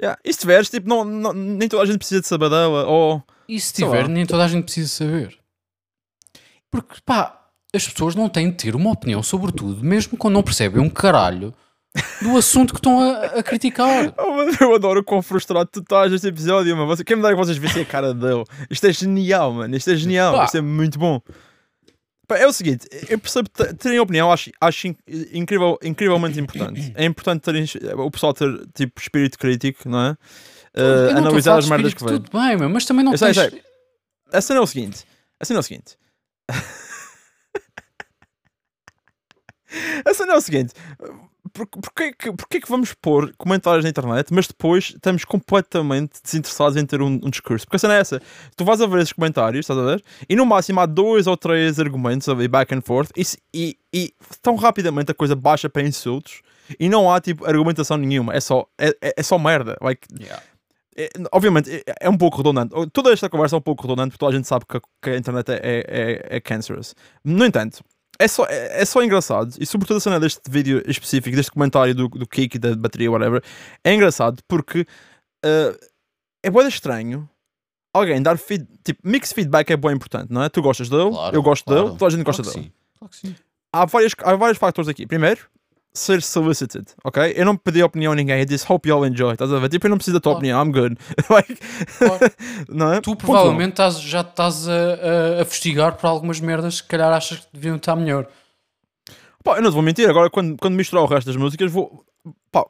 Yeah. E se tiveres, tipo, não, não- nem toda a gente precisa de saber dela, ou... E se tiver, nem toda a gente precisa saber. Porque, pá, as pessoas não têm de ter uma opinião sobre tudo, mesmo quando não percebem um caralho do assunto que estão a, a criticar. *laughs* Oh, eu adoro o quão frustrado tu estás neste episódio, mano. Quem me dera que vocês vissem a cara dele? Isto é genial, mano. Isto é genial. Pá. Isto é muito bom. É o seguinte, eu percebo terem opinião, acho, acho in- incrível, incrivelmente importante. É importante terem, o pessoal ter tipo espírito crítico, não é? Uh, não a analisar as merdas que vêm. Tudo bem, meu, mas também não Eu sei, tens... sei. A cena é o seguinte: a cena é o seguinte. *laughs* a cena é o seguinte. Por, porquê, que, porquê que vamos pôr comentários na internet, mas depois estamos completamente desinteressados em ter um, um discurso? Porque a cena é essa: tu vais a ver esses comentários, estás a ver? E no máximo há dois ou três argumentos ali back and forth, e, e, e tão rapidamente a coisa baixa para insultos, e não há tipo argumentação nenhuma, é só, é, é, é só merda. Like, Yeah. é, obviamente é, é um pouco redundante. Toda esta conversa é um pouco redundante porque toda a gente sabe que, a- que a internet é, é, é, é cancerous. No entanto, é só, é, é só engraçado e, sobretudo, a cena deste vídeo específico, deste comentário do, do Kik e da bateria, whatever, é engraçado porque uh, é boeda estranho alguém dar feed, tipo, mix feedback é bem importante, não é? Tu gostas dele, Claro, eu gosto claro. dele, toda a gente gosta Claro que dele. sim. Claro que sim. Há, várias, há vários fatores aqui. Primeiro, ser solicited, ok? Eu não pedi opinião a ninguém, eu disse hope you all enjoy, estás a ver? Tipo, eu não preciso da tua Claro. opinião, I'm good. *laughs* Like, Claro. não é? Tu provavelmente estás- já estás a, a, a fustigar por algumas merdas que calhar achas que deviam estar melhor. Pá, eu não te vou mentir, agora quando, quando misturar o resto das músicas, vou. Pá,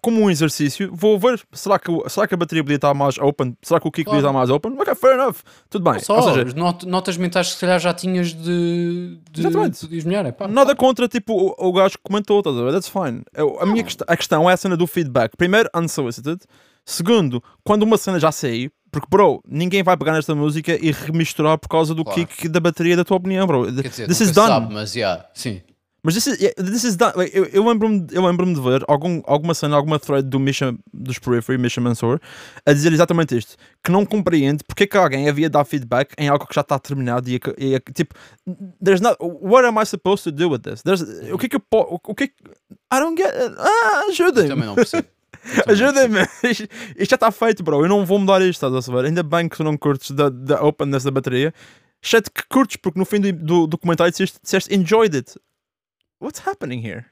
como um exercício, vou ver. Será que, será que a bateria podia estar mais open? Será que o kick Claro. podia estar mais open? Ok, fair enough. Tudo bem. Só Ou seja, not- notas mentais que se calhar já tinhas de, de Exatamente. melhor. É, pá. nada contra tipo, o, o gajo que comentou, estás a ver? That's fine. Eu- a minha quest a questão é a cena do feedback. Primeiro, unsolicited. Segundo, quando uma cena já sair, porque, bro, ninguém vai pegar nesta música e remisturar por causa do Claro. kick da bateria da tua opinião, bro. Quer dizer, This is done. sabe, mas yeah, sim. Mas this is, yeah, this is done. Like, eu, eu lembro-me eu lembro de ver algum, alguma cena, alguma thread do Misha, dos Periphery, Misha Mansour, a dizer exatamente isto: que não compreende porque é que alguém havia de dar feedback em algo que já está terminado e, e, e tipo, there's not, what am I supposed to do with this? There's, o que é que eu posso, o que é que, I don't get, ah, Eu ajudem-me. também não percebo. *laughs* Isto isto já está feito, bro. Eu não vou mudar isto, estás a saber? Ainda bem que tu não curtes da, da openness da bateria. Exceto que curtes, porque no fim do, do, do comentário disseste, disseste enjoyed it. What's happening here?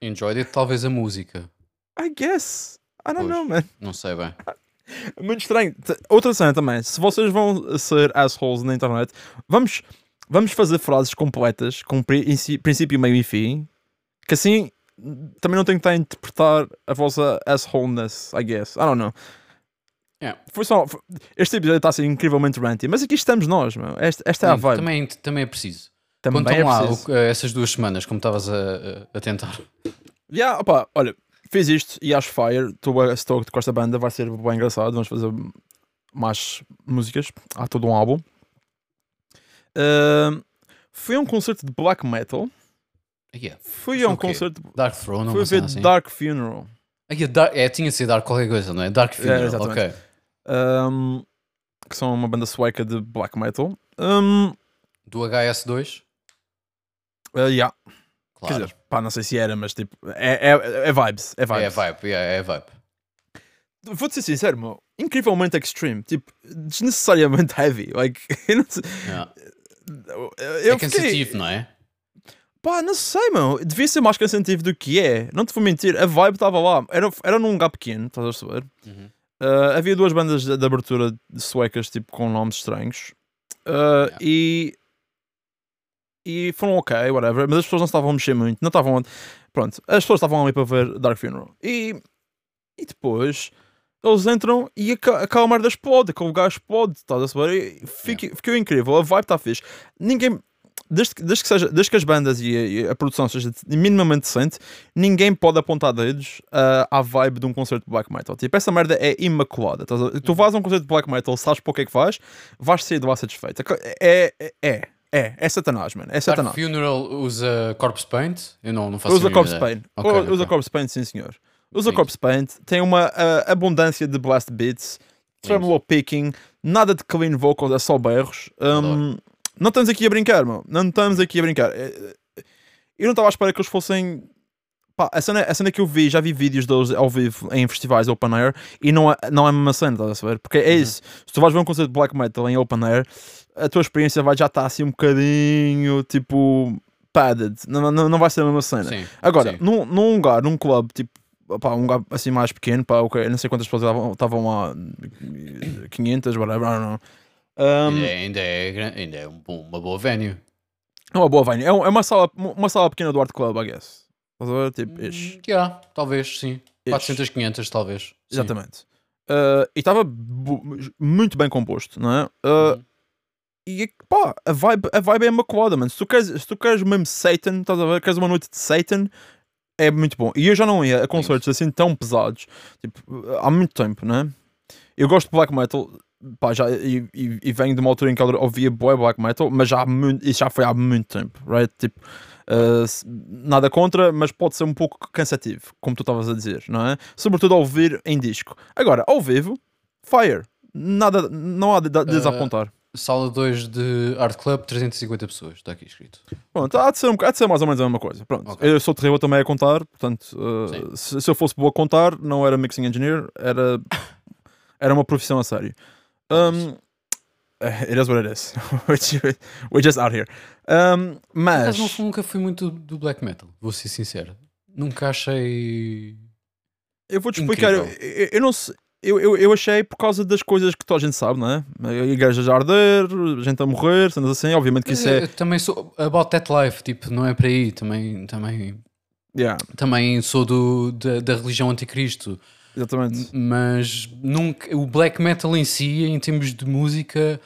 Enjoyed it, talvez a música. I guess. I don't Pois. know, man. Não sei bem. É Muito estranho. Outra cena também. Se vocês vão ser assholes na internet, vamos, vamos fazer frases completas com princí- princípio, meio e fim. Que assim também não tenho que estar a interpretar a vossa assholeness, I guess. I don't know. Yeah. Foi só. Este episódio está a ser incrivelmente ranty, mas aqui estamos nós, meu. Esta, esta é a Sim, vibe. também, também é preciso. Também Contam é lá o- essas duas semanas, como estavas a, a- tentar. Yeah, opa, olha, fiz isto e acho fire. Estou a stoked com esta banda, vai ser bem engraçado. Vamos fazer mais músicas. Há todo um álbum. Fui a um concerto de black metal. Yeah. Fui a um é concerto. Dark Throne, Fui ver assim. Dark Funeral. Yeah, Dark- É, tinha de ser Dark qualquer coisa, não é? Dark Funeral, exatamente. ok. ahm, que são uma banda sueca de black metal. Um, Do HS2, yeah. claro. Quer dizer, pá, não sei se era, mas tipo, é, é, é vibes. É vibes. É vibe, yeah, é vibe. Vou-te ser sincero, meu. Incrivelmente extreme. Tipo, desnecessariamente heavy. Like, *laughs* eu não sei. Yeah. Eu É fiquei- cansativo, não é? Pá, não sei, meu. Devia ser mais cansativo do que é. Não te vou mentir. A vibe estava lá. Era, era num lugar pequeno, estás a saber? Uhum. Uh, havia duas bandas de, de abertura de suecas, tipo, com nomes estranhos. Uh, Yeah. E. E foram ok, whatever. Mas as pessoas não estavam a mexer muito. Não estavam. Pronto. As pessoas estavam ali para ver Dark Funeral. E. E depois. Eles entram e aquela merda explode, aquele gajo explode, estás a saber? E fica- Ficou incrível, a vibe está fixe. Ninguém, desde, desde, que seja, desde que as bandas e a, e a produção seja minimamente decente, ninguém pode apontar dedos ah, à vibe de um concerto de black metal. Tipo, essa merda é imaculada. estás a? Tu vais a um concerto de black metal, sabes para o que é que vais, vais sair de lá satisfeito. É, é, é, é, é satanás, mano. É satanás. Funeral usa Corpse Paint? Eu não, não faço Usa Corpse ideia. Paint. Ok, U- Usa ok. Corpse Paint, sim senhor. Usa Sim. Corpse Paint. Tem uma ah, abundância de blast beats, tremolo picking, nada de clean vocals, é só berros. Um, não estamos aqui a brincar, meu. Não estamos aqui a brincar. Eh, eh, Eu não estava à espera que eles fossem. Pá, a cena, a cena que eu vi, já vi vídeos deles ao vivo em festivais open air e não é, não é a mesma cena, estás a saber? Porque é Uhum. isso. Se tu vais ver um concerto de black metal em open air, a tua experiência vai já estar assim um bocadinho tipo padded. Não, não, não vai ser a mesma cena. Sim, Agora, sim. num, num lugar, num clube, tipo, pá, um lugar assim mais pequeno, pá, ok, eu não sei quantas pessoas estavam- lá, 500, whatever, know. Um, Ainda é, ainda é, ainda é um uma boa venue. É uma boa venue. É, é uma, sala, uma sala pequena do Art Club, I guess. Estás a ver? Tipo, ish. Hum, yeah, talvez, sim. Ish. 400, 500, talvez. Sim. Exatamente. Uh, e estava muito bem composto, não é? Uh, Uhum. E pá, a vibe, a vibe é imaculada, mano. Se tu, queres, se tu queres mesmo Satan, estás a ver? Queres uma noite de Satan, é muito bom. E eu já não ia a concertos assim tão pesados, tipo, há muito tempo, né? Eu gosto de black metal, pá, já, e, e, e venho de uma altura em que eu ouvia boa black metal, mas já muito, isso já foi há muito tempo, right? Tipo, uh, nada contra, mas pode ser um pouco cansativo, como tu estavas a dizer, não é? Sobretudo ao ouvir em disco. Agora, ao vivo, fire. Nada, não há de, de desapontar. Sala 2 de Art Club, 350 pessoas. Está aqui escrito. Pronto, há de, ser um, há de ser mais ou menos a mesma coisa. Pronto, Ok. eu sou terrível também a contar, portanto, uh, se, se eu fosse boa a contar, não era mixing engineer, era, *laughs* era uma profissão a sério. Um, *laughs* it is what it is. *laughs* We're- just out here. Um, mas. Mas não nunca fui muito do black metal, vou ser sincero. Nunca achei. Eu vou-te explicar. Eu, eu- eu não sei. Eu, eu, eu achei por causa das coisas que toda a gente sabe, não é? A igreja a arder, gente a morrer, cenas assim. Obviamente que isso é. Eu também sou about that life, tipo, não é para aí. Também, também, Yeah, também sou do, da, da religião anticristo. exatamente. Mas nunca, o black metal em si, em termos de música,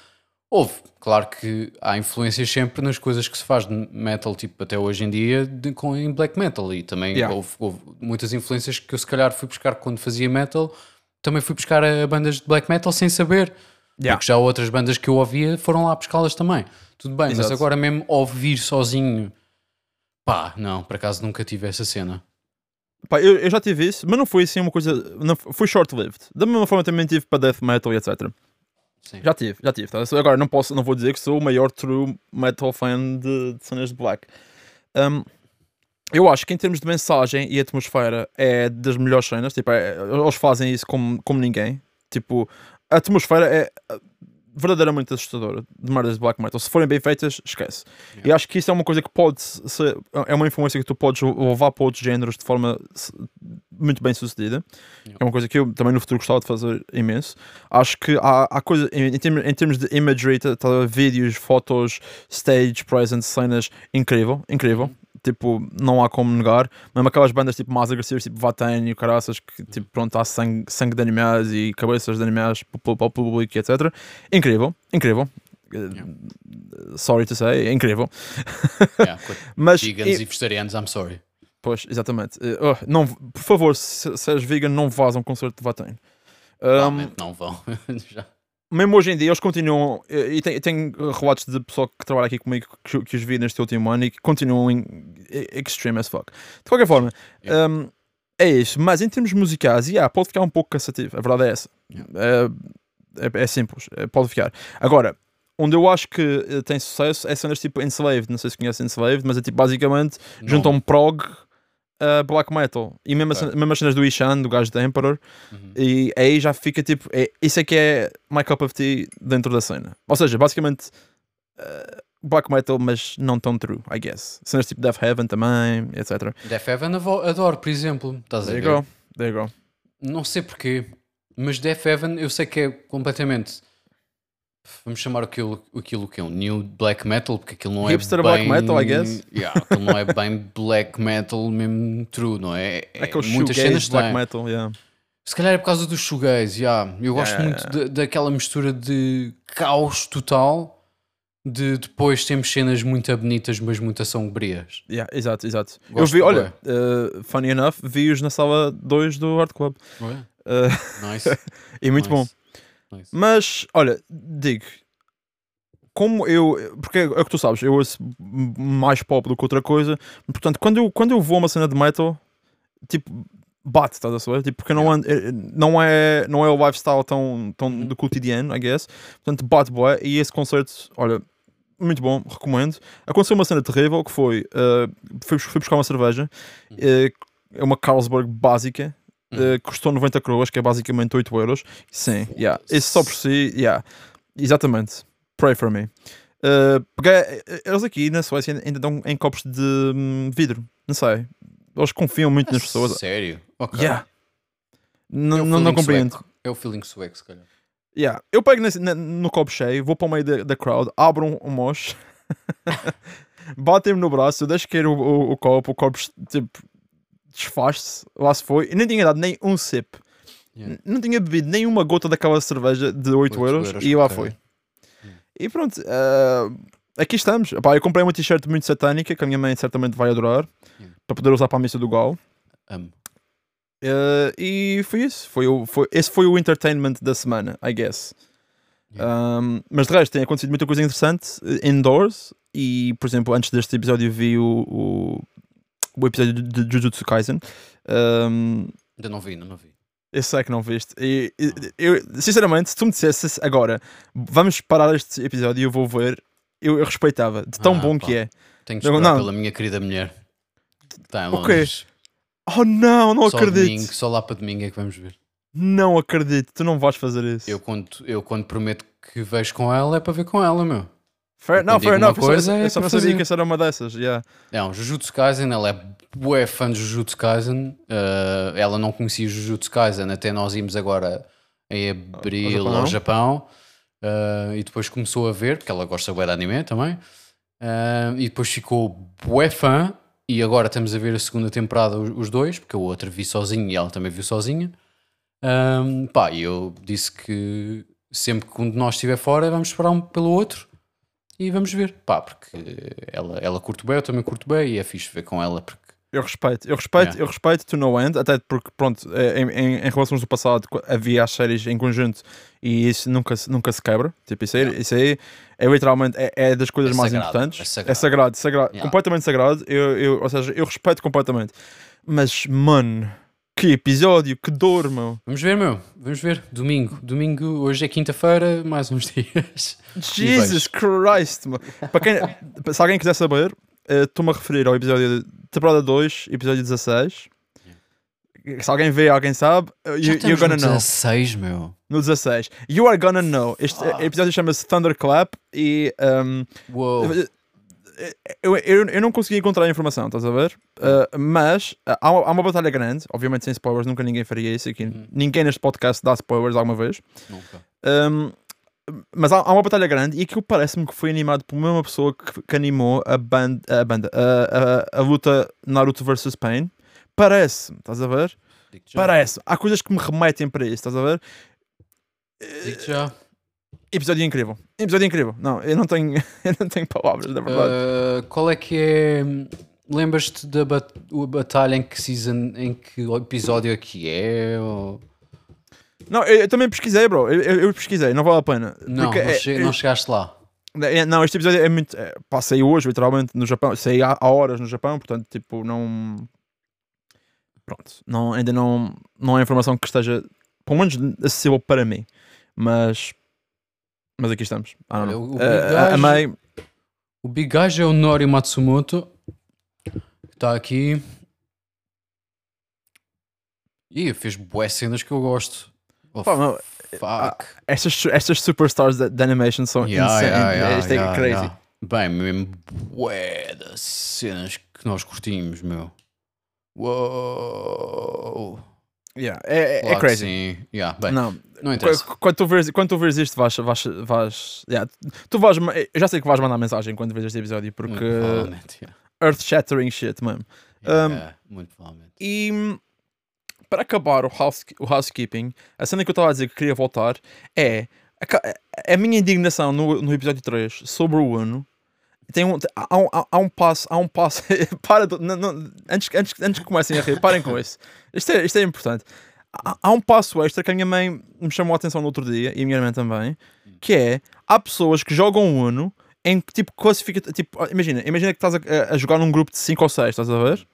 houve. Claro que há influências sempre nas coisas que se faz de metal, tipo até hoje em dia, de, com, em black metal. E também Yeah. houve, houve muitas influências que eu se calhar fui buscar quando fazia metal. Também fui buscar a bandas de black metal sem saber. Yeah. Porque já outras bandas que eu ouvia foram lá buscá-las também. Tudo bem, mas Exato. agora mesmo ouvir sozinho, pá, não, por acaso nunca tive essa cena. Pá, eu, eu já tive isso, mas não foi assim uma coisa. Não, foi short-lived. Da mesma forma também tive para death metal e etc. Sim. Já tive, já tive. Tá? Agora não posso, não vou dizer que sou o maior true metal fan de, de cenas de black. Um, eu acho que em termos de mensagem e atmosfera é das melhores cenas. Tipo, é- eles fazem isso como, como ninguém. Tipo, a atmosfera é uh, verdadeiramente assustadora de merdas de black metal. Se forem bem feitas, esquece. E acho que isso é uma coisa que pode ser, é uma influência que tu podes levar para outros géneros de forma muito bem sucedida. Yeah. É uma coisa que eu também no futuro gostava de fazer imenso. Acho que há, há coisa em, em, termos, em termos de imagery, tá, tá, vídeos, fotos, stage presence, cenas, incrível, incrível. Tipo, não há como negar. Mesmo aquelas bandas tipo mais agressivas, tipo Vatain e o caraças, que tipo, pronto, há sangue, sangue de animais e cabeças de animais para o- público, etc. Incrível, incrível. Uh, Sorry to say, é incrível. Yeah, *laughs* Mas, veganos e- e vegetarianos, I'm sorry. pois, exatamente. Uh, não, por favor, se, se és vegan, não vás a um concerto de Vatain. Um, Provavelmente não vão. *laughs* Já. Mesmo hoje em dia eles continuam e tem- tenho relatos de pessoal que trabalha aqui comigo que, que os vi neste último ano e que continuam em, e- extreme as fuck. De qualquer forma Yeah. um, é isso, mas em termos musicais yeah, pode ficar um pouco cansativo, a verdade é essa. É, é- é simples, é- pode ficar. Agora, onde eu acho que eh, tem sucesso é cenas tipo Enslaved, não sei se conhece Enslaved mas é tipo basicamente Não. juntam um prog a black metal e mesmo, Ok. as, mesmo as cenas do Ishan, do gajo da Emperor Uhum. e aí já fica tipo, é, isso é que é my cup of tea dentro da cena. Ou seja, basicamente uh, black metal, mas não tão true, I guess. Cenas tipo Death Heaven também, etc. Death Heaven adoro, por exemplo. Estás a There ver? you go, there you go. Não sei porquê, mas Death Heaven eu sei que é completamente. Vamos chamar aquilo, aquilo que é um new black metal, porque aquilo não Hipster é black bem... metal, I guess. Yeah, aquilo não é bem black metal mesmo true, não é? É aquele muitas cenas black têm. metal, yeah. Se calhar é por causa dos shoegaze, yeah. eu gosto Yeah, muito da- daquela mistura de caos total, de depois temos cenas muito bonitas, mas muito sombrias. Yeah, exato, exato. eu Gosto vi, bué. olha, uh, funny enough, vi-os na sala 2 do Art Club. Uh, Nice. *laughs* e muito bom. Nice. Nice. Mas, olha, digo, como eu. Porque é o que tu sabes, eu ouço mais pop do que outra coisa. Portanto, quando eu, quando eu vou a uma cena de metal, tipo, bate, estás a saber? Tipo, porque não, eh, não, é, não é o lifestyle tão, tão Uhum. do cotidiano, I guess. Portanto, bate boé. E esse concerto, olha, muito bom, recomendo. Aconteceu uma cena terrível que foi: eh, fui, fui buscar uma cerveja, eh, é uma Carlsberg básica. Eh, custou 90 coroas, que é basicamente 8 euros. Sim, yeah. Isso só por si, yeah. Exatamente. Pray for me. Uh, porque eh, eles aqui na Suécia ainda dão em copos de hum, vidro. Não sei. Eles confiam muito nas pessoas. Sério? Ok. Yeah. É Não, compreendo. sueco. É o feeling sueco, se calhar. Yeah. Eu pego nesse- na- no copo cheio, vou para o meio da, da crowd, abro um, um moche, *laughs* batem-me no braço, eu deixo cair o, o, o copo, o copo tipo, desfaz-se, lá se foi, e nem tinha dado nem um sip. Yeah. Não tinha bebido nem uma gota daquela cerveja de 8, Oito euros, euros, e lá foi. E pronto, ah, aqui estamos. Epá, eu comprei uma t-shirt muito satânica que a minha mãe certamente vai adorar Yeah. para poder usar para a missa do Gal. Amo. Ah, e foi isso. Foi o, foi, esse foi o entertainment da semana, I guess. Yeah. Um, mas de resto, tem acontecido muita coisa interessante indoors. E, por exemplo, antes deste episódio, vi o, o, o episódio de de Jujutsu Kaisen. Um, Ainda não vi, ainda não vi. eu sei que não viste. E, e- eu, sinceramente, se tu me dissesse agora, vamos parar este episódio e eu vou ver, eu, eu respeitava. De tão Ah, bom pá. que é. Tenho Não, esperar pela minha querida mulher. Em O quê? Oh não, não Só acredito. domingo, só lá para domingo é que vamos ver. Não acredito, tu não vais fazer isso. Eu quando, eu quando prometo que vejo com ela é para ver com ela, meu. Fair, não, fair enough. eu só- coisa, eu é só sabia fazer. que essa era uma dessas. Yeah. Não, Jujutsu Kaisen, ela é bué fã de Jujutsu Kaisen. Uh, ela não conhecia Jujutsu Kaisen até nós irmos agora em abril Japão. ao Japão. Uh, e depois começou a ver, porque ela gosta bué de anime também. Uh, e depois ficou bué fã. E agora estamos a ver a segunda temporada os, dois, porque a outra vi sozinho e ela também viu sozinha. Um, pá, eu disse que sempre que um de nós estiver fora, vamos esperar um pelo outro e vamos ver. Pá, porque ela, ela curte bem, eu também curto bem e é fixe ver com ela. Porque, Eu respeito, eu respeito, Yeah. eu respeito to no end, até porque, pronto, eh, em, em, em relações do passado havia as séries em conjunto e isso nunca, se- nunca se quebra. Tipo, isso aí, isso aí é literalmente é, é das coisas É mais sagrado, importantes. é sagrado. É sagrado, sagrado, Yeah. completamente sagrado. Eu, eu, ou seja, eu respeito completamente. Mas, mano, que episódio, que dor, meu. vamos ver, meu. Vamos ver. Domingo. Domingo, hoje é quinta-feira, mais uns *laughs* dias. Jesus Christ, mano. Para quem, se alguém quiser saber, eh, estou-me a referir ao episódio de temporada 2, episódio 16. Se alguém vê, alguém sabe, eh, you, Já you're gonna no know. 16, meu. No 16. You are gonna know. Este Ah. episódio chama-se Thunderclap e um, Uou. Eu, eu, eu não consegui encontrar a informação, estás a ver? Uh, mas uh, há, uma, há uma batalha grande, obviamente sem spoilers, nunca ninguém faria isso aqui. Uhum. Ninguém neste podcast dá spoilers alguma vez. Nunca. Um, mas há, há uma batalha grande e aquilo parece-me que foi animado por uma pessoa que, que animou a, band, a banda, a, a, a luta Naruto vs Pain. Parece-me, estás a ver? Parece. Há coisas que me remetem para isso, estás a ver? Digo-te já. Episódio incrível. Episódio incrível. Não, eu não tenho, *laughs* eu não tenho palavras, na verdade. Uh, qual é que é. Lembras-te da bat- batalha em que season, em que episódio é que é? Ou... Não, eu, eu também pesquisei, bro. Eu, eu- pesquisei, não vale a pena. Não, não, é- che- é- não chegaste lá. é- não, este episódio é muito. É, pá, saiu hoje, literalmente, no Japão. Saí há, há horas no Japão, portanto, tipo, não. Pronto. Não, ainda não, não é informação que esteja, pelo menos, acessível para mim. Mas. Mas aqui estamos. Don't Olha, o- o Eh, Big amei. O Big Gajo é o Nori Matsumoto. Está aqui. Ih, fez boas cenas que eu gosto. Oh, Pá, fuck. Estas, su- estas superstars de, de animation são Yeah, insane. yeah, yeah, Isto é crazy. Bem, mesmo bué das cenas que nós curtimos, meu. Uou. Yeah, É, é- é Claro que crazy. Sim. Yeah, bem, Não, não interessa. Qu- Quando tu vês, quando tu vês isto, vais. vais, vais yeah, tu vais eu já sei que vais mandar mensagem quando vês este episódio, porque Muito provavelmente, yeah. earth-shattering shit, mesmo. Um, Yeah, muito provavelmente. E para acabar o, house, o housekeeping, a cena que eu estava a dizer que queria voltar é a, a minha indignação no, no episódio 3 sobre o Uno. Tem um, há, um, há- um passo, há um passo. *laughs* para, de- não, não, antes, antes, antes que comecem a rir, parem com isso. Isto é, isto é importante. Há, há um passo extra que a minha mãe me chamou a atenção no outro dia e a minha irmã também, que é há pessoas que jogam Uno em que tipo classifica. Tipo, imagina, imagina que estás a, a jogar num grupo de 5 ou 6, estás a ver?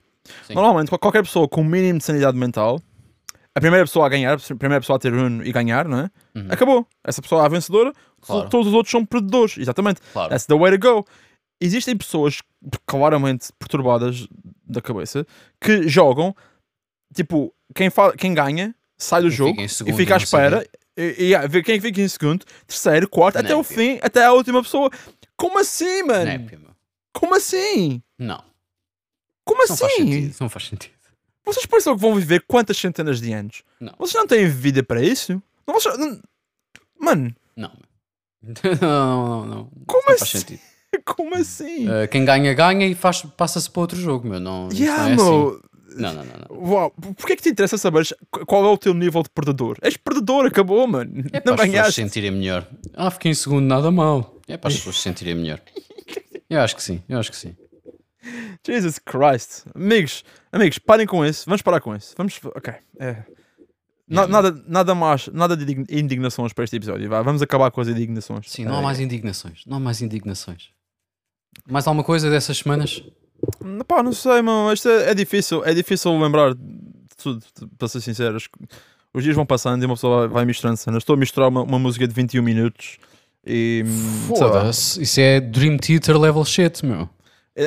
Sim. Normalmente, qual- qualquer pessoa com o mínimo de sanidade mental, a primeira pessoa a ganhar, a primeira pessoa a ter Uno e ganhar, não é? Uhum. Acabou. Essa pessoa é a vencedora, Claro. todos os outros são perdedores. Exatamente. Claro. That's the way to go. Existem pessoas claramente perturbadas da cabeça que jogam, tipo, quem, fa quem ganha sai do jogo fica em e segundo fica à espera e, e, quem fica em segundo, terceiro, quarto, até o fim, até a última pessoa. Como assim, mano? Como assim? Não. Como Isso não faz assim? sentido. Não faz sentido. Vocês pensam que vão viver quantas centenas de anos? Não. Vocês não têm vida para isso? Não, vocês- não- Mano, *laughs* Não. Não, não, não. Como não faz assim? sentido. *laughs* como assim? Uh, quem ganha, ganha e passa-se para outro jogo, meu. Não, yeah, não é assim. Não, não, não. não. Uau, porquê que te interessa saber qual é o teu nível de perdedor? És perdedor, acabou, mano. É para não as pessoas se ganhaste. sentirem melhor. Ah, fiquei em segundo, nada mal. É para as pessoas se sentirem melhor. Eu acho que sim, eu acho que sim. Jesus Christ. Amigos, amigos, parem com isso. Vamos parar com isso. Vamos. Ok. É. Na- nada, nada mais, nada de indign- indignações para este episódio. Vá, vamos acabar com as indignações. Sim, não há É. mais indignações. Não há mais indignações. Mais alguma coisa dessas semanas? Pá, não sei, mano. Isto é, é difícil. É difícil lembrar de tudo, para ser sincero. Os- dias vão passando e uma pessoa vai, vai misturando cenas. Estou a misturar uma, uma música de 21 minutos e. Foda-se. Isso é Dream Theater level shit, meu.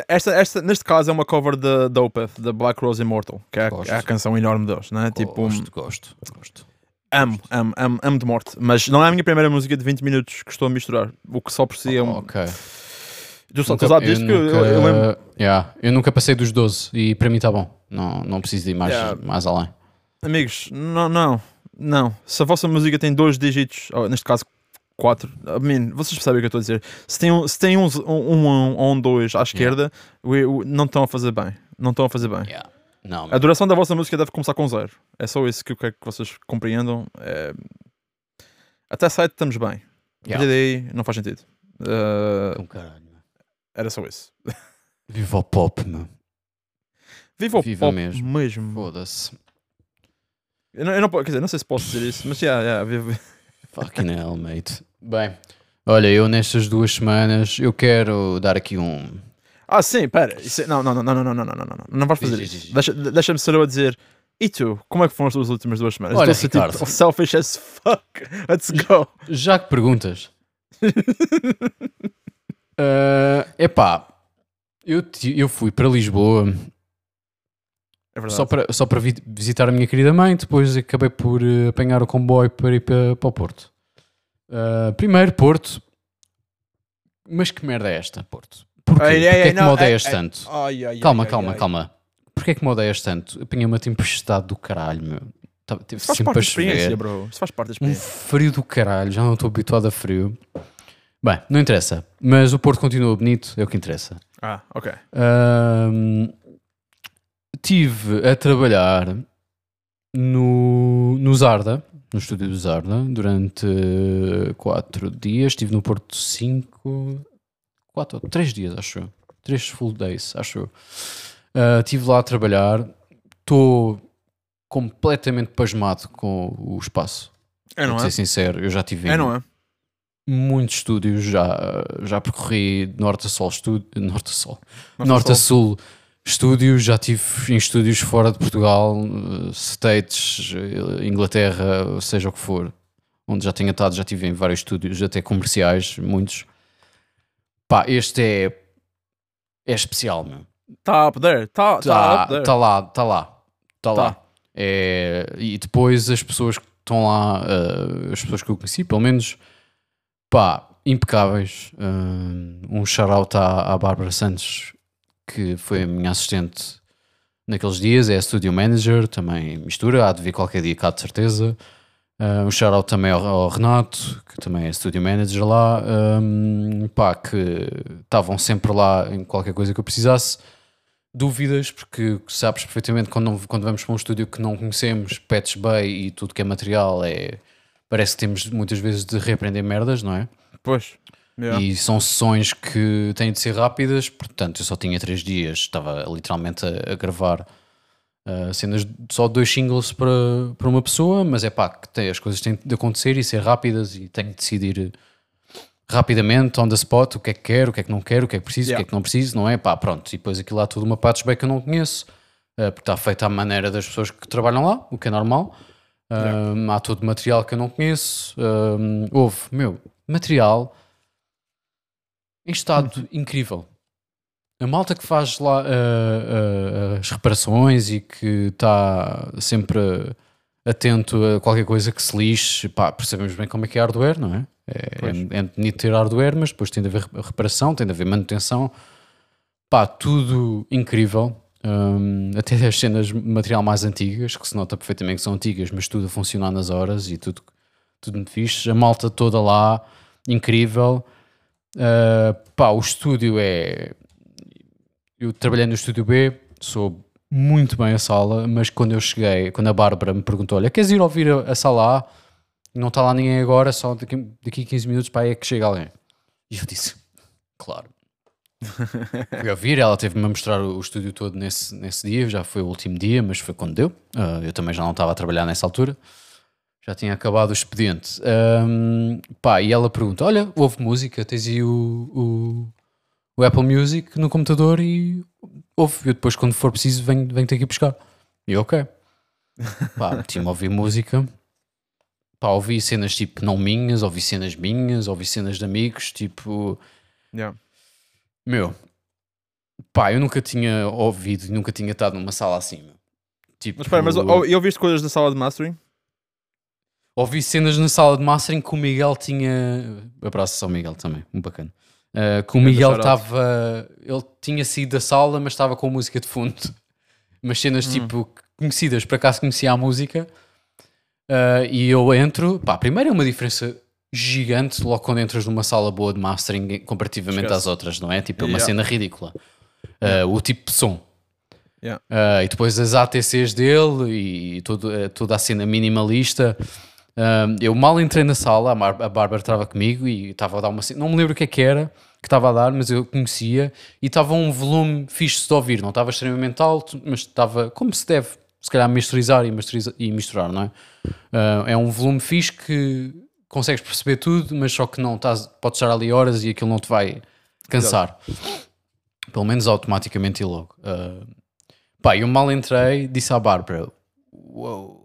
Esta, esta, neste caso é uma cover da Opeth, da Black Rose Immortal, que é, a- Gosto. é a canção enorme deles, né? Tipo, Gosto, gosto, gosto. Amo, amo, amo, amo de morte. Mas não é a minha primeira música de 20 minutos que estou a misturar. O que só por si é um. Ok. Tu Nunca- tu sabes disto que eu, nunca, eu- lembro. Yeah, eu nunca passei dos 12 e para mim está bom. Não, não preciso de ir mais, Yeah. mais além. Amigos, não, não, não. Se a vossa música tem dois dígitos, neste caso quatro, I mean, vocês percebem o que eu estou a dizer. Se tem um, se tem um, um, um ou um dois à esquerda, o- o- não estão a fazer bem. Não estão a fazer bem. Yeah. Não, A duração da vossa música deve começar com zero. É só isso que eu quero que vocês compreendam. É... Até site estamos bem. Yeah. daí não faz sentido. Uh, um caralho. Era só isso. Viva o pop, meu. Viva o Viva pop mesmo. mesmo. Foda-se. Eu não, eu não, quer dizer, não sei se posso dizer isso, mas yeah, yeah, viva- Fucking hell, mate. Bem, olha, eu nestas duas semanas eu quero dar aqui um. Ah, sim, pera. Isso é- Não, não, não, não, não, não, não, não, não, não, não vais fazer isso. diz. Deixa- Deixa-me ser eu a dizer. E tu, como é que foram as tuas últimas duas semanas? Olha, Estou Ricardo. selfish as fuck. Let's go. Já que perguntas. *laughs* É epá, eu, eu fui para Lisboa É só para, só para vi- visitar a minha querida mãe, depois acabei por eh, apanhar o comboio para ir para, para o Porto. Uh, primeiro, Porto. Mas que merda é esta, Porto? Porquê? Ai, Porquê ai, é que não, me odeias ai, tanto? Ai, Calma, calma, calma. Porquê é que me odeias tanto? Apanhei uma tempestade do caralho, meu. Teve Isso faz sempre parte a chover. bro. Isso faz parte da Um experiência. frio do caralho, já não estou habituado a frio. Bem, não interessa. Mas o Porto continua bonito, é o que interessa. Ah, ok. Ahm, tive a trabalhar no, no Zarda, no estúdio do Zarda, durante quatro dias. Estive no Porto cinco, quatro, três dias, acho eu. Três full days, acho eu. Ah, estive lá a trabalhar. Estou completamente pasmado com o espaço. É, não é? ser sincero, eu já tive É, não é? Muitos estúdios, já, já percorri norte a sol, estúdio, norte a sol, Nossa, norte a sul estúdios, já tive em estúdios fora de Portugal, eh, States, Inglaterra, seja o que for, onde já tenho estado, já tive em vários estúdios, até comerciais, muitos. Pá, este é é especial, meu. Tá up there. Tá, tá Tá, tá lá, tá lá, tá, lá. Tá. É, e depois as pessoas que estão lá, eh, as pessoas que eu conheci, pelo menos, pá, impecáveis. Eh, um shout-out à, à Bárbara Santos, que foi a minha assistente naqueles dias, é a studio manager, também mistura, há de vir qualquer dia cá de certeza. Eh, um shout-out também ao, ao Renato, que também é studio manager lá, eh, pá, que estavam sempre lá em qualquer coisa que eu precisasse dúvidas, porque sabes perfeitamente quando, quando vamos para um estúdio que não conhecemos, Pets Bay e tudo que é material, é, parece que temos muitas vezes de reaprender merdas, não é? Pois. Yeah. E são sessões que têm de ser rápidas, portanto eu só tinha três dias, estava literalmente a, a gravar uh, cenas de- só dois singles para, para uma pessoa, mas é pá, que tem- as coisas têm de acontecer e ser rápidas e tenho de decidir rapidamente, on the spot, o que é que quero, o que é que não quero, o que é que preciso, o que é Yeah. que não preciso, não é? Pá, pronto, e depois aquilo há tudo uma patch bem que eu não conheço, uh, porque está feita à maneira das pessoas que trabalham lá, o que é normal. Um, há todo material que eu não conheço. Um, houve, meu, material em estado incrível. A malta que faz lá uh, uh, as reparações e que está sempre atento a qualquer coisa que se lixe, pá, percebemos bem como é que é hardware, não é? É, é, é bonito ter hardware, mas depois tem de haver reparação, tem de haver manutenção, pá, tudo incrível. Um, até *laughs* as cenas material mais antigas, que se nota perfeitamente que são antigas, mas tudo a funcionar nas horas e tudo, tudo muito fixe. A malta toda lá, incrível. Uh, pá, o estúdio é. Eu trabalhei no estúdio B, sou muito bem a sala, mas quando eu cheguei, quando a Bárbara me perguntou: Olha, queres ir ouvir a, a sala A? Não está lá ninguém agora, só daqui, daqui a 15 minutos para é que chega alguém. E eu disse: Claro. Fui ouvir, ela teve-me a mostrar o, o estúdio todo nesse, nesse dia, já foi o último dia, mas foi quando deu. Ah, eu também já não estava a trabalhar nessa altura, já tinha acabado o expediente. Ahm, pá, e ela pergunta: Olha, houve música, tens aí o, o, o Apple Music no computador e houve. Eu depois, quando for preciso, venho, venho ter aqui buscar. E eu, ok. *laughs* Pá, meti-me a ouvir música. Pá, ouvi cenas tipo não minhas, ouvi cenas minhas, ouvi cenas de amigos, tipo. Yeah. Meu, pá, eu nunca tinha ouvido, nunca tinha estado numa sala assim. Meu. Tipo, Mas espera, mas oh, eu ouviste coisas da sala de mastering? ouvi cenas na sala de mastering que o Miguel tinha. Abraço ao Miguel também, um bacana. Uh, que o Miguel shout-out. estava. Ele tinha saído da sala, mas estava com música de fundo. *laughs* Mas cenas tipo conhecidas, por acaso conhecia a música. Uh, e eu entro. Pá, primeiro é uma diferença gigante logo quando entras numa sala boa de mastering comparativamente Esquece. às outras, não é? Tipo, é uma Yeah. cena ridícula. Uh, o tipo de som. Yeah. Uh, e depois as ATCs dele e todo, eh, toda a cena minimalista. Um, eu mal entrei na sala, a, Mar- a Bárbara estava comigo e estava a dar uma cena, não me lembro o que é que era que estava a dar, mas eu conhecia e estava um volume fixe de ouvir, não estava extremamente alto, mas estava como se deve, se calhar, masterizar e, masteriza- e misturar, não é? Uh, é um volume fixe que consegues perceber tudo, mas só que não estás, podes estar ali horas e aquilo não te vai cansar. Pelo menos automaticamente e logo. Uh, pá, eu mal entrei, disse à Bárbara: Uou.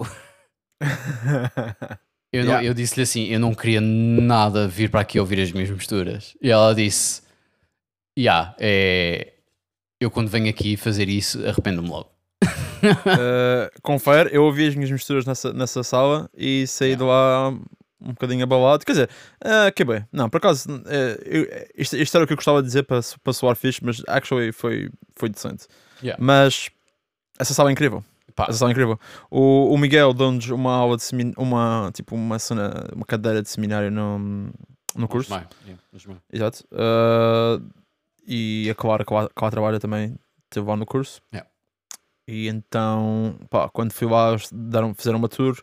*laughs* Eu, Yeah. eu disse-lhe assim: eu não queria nada vir para aqui ouvir as minhas misturas. E ela disse: Yeah, é. Eu quando venho aqui fazer isso, arrependo-me logo. Uh, confere, eu ouvi as minhas misturas nessa, nessa sala e saí de lá um bocadinho abalado. Quer dizer, uh, acabei. Não, por acaso, uh, eu- isto, isto era o que eu gostava de dizer para, para soar fixe, mas actually foi, foi decente. Yeah. Mas essa sala é incrível. Pá, Essa sala é incrível. O, o Miguel deu-nos uma aula de seminário, uma, tipo, uma, cena, uma cadeira de seminário no, no curso. Mas, yeah, mas. Exato. Uh, e a Clara, a Clara trabalha também, esteve lá no curso. Yeah. E então, pá, quando fui lá, deram, fizeram uma tour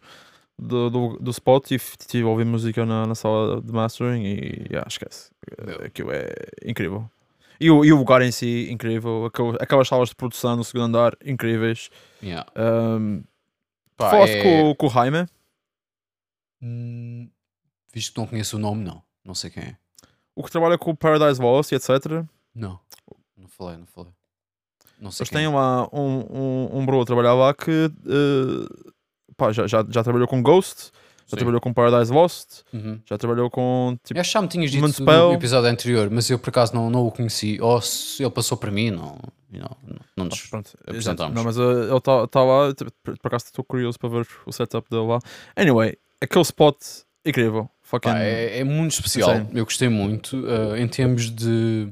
do, do, do spot e f- tive a ouvir música na, na sala de mastering e yeah, esquece. Aquilo é incrível. E o, e o lugar em si, incrível. Aquelas, aquelas salas de produção no segundo andar, incríveis. Yeah. Um, Pá, falaste é- com, o- com o Jaime? Hum, Visto que não conheço o nome, não. Não sei quem é. O que trabalha com o Paradise Lost e etc. Não. Não falei, não falei. Não sei Eles têm é. lá um, um, um bro a trabalhar lá que eh, pá, já, já, já trabalhou com Ghost, já Sim. trabalhou com Paradise Lost, Uhum. já trabalhou com tipo. Eu acho que já me tinhas dito no episódio anterior, mas eu por acaso não, não o conheci. Ou se ele passou para mim, não, não, não, nos Pronto, apresentámos. Não, mas eh, ele está tá lá, por, por acaso estou curioso para ver o setup dele lá. Anyway, aquele spot incrível. Fucking, é, é muito especial. Insane. Eu gostei muito eh, em termos de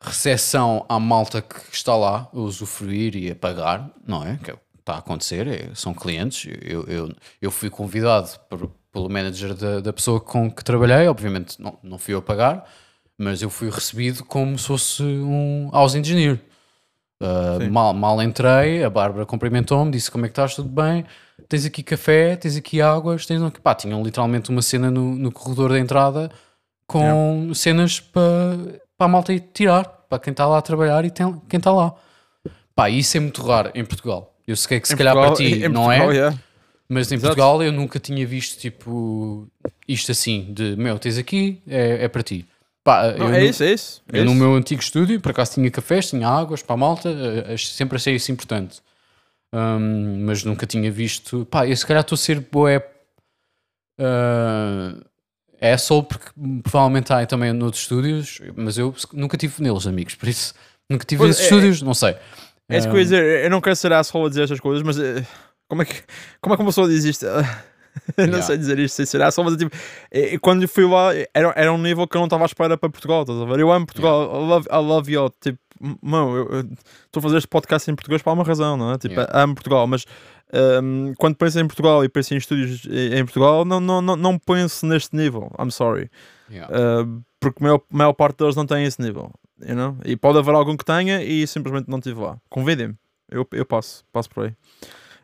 recepção à malta que está lá a usufruir e a pagar, não é? Que é o está a acontecer, é- são clientes. Eu, eu, eu fui convidado por- pelo manager da, da pessoa com que trabalhei, obviamente não, não fui eu a pagar, mas eu fui recebido como se fosse um house engineer. Uh, mal, mal entrei, a Bárbara cumprimentou-me, disse como é que estás, tudo bem? Tens aqui café, tens aqui águas, tens aqui... Pá, tinham literalmente uma cena no, no corredor da entrada com cenas para para a malta ir tirar, para quem está lá a trabalhar e tem, quem está lá. Pá, isso é muito raro em Portugal. Eu sei que se Em calhar Portugal- para ti *laughs* não Portugal, é, yeah. mas em Exato. Portugal eu nunca tinha visto tipo isto assim, de meu, tens aqui, é, é para ti. Pá, Não, eu é nu- isso, é isso. é eu no isso. meu antigo estúdio, por acaso tinha cafés, tinha águas para a malta, eh, ach- sempre achei isso importante. Hum, mas nunca tinha visto. Pá, eu se calhar estou a ser boé. Uh, é só porque provavelmente há também noutros estúdios, mas eu nunca tive neles, amigos, por isso nunca tive Pois, nesses é- estúdios, não sei. É isso que eu ia dizer. Eu não quero ser asshole a dizer estas coisas, mas eh, como é que, como é que uma pessoa diz isto? *laughs* Eu não Yeah. sei dizer isto sem ser asshole, mas é tipo, eh, quando eu fui lá, era, era um nível que eu não estava à espera para Portugal. Estás a ver? Eu amo Portugal, I love, I love you. Tipo, mano, estou a fazer este podcast em português por uma razão, não é? Tipo, Yeah. amo Portugal, mas ehm, quando penso em Portugal e penso em estúdios em em Portugal, não, não, não, não penso neste nível. I'm sorry. Yeah. Uh, porque a maior, a maior parte deles não tem esse nível. You know? E pode haver algum que tenha e simplesmente não estive lá. Convidem-me. Eu, eu passo, passo por aí.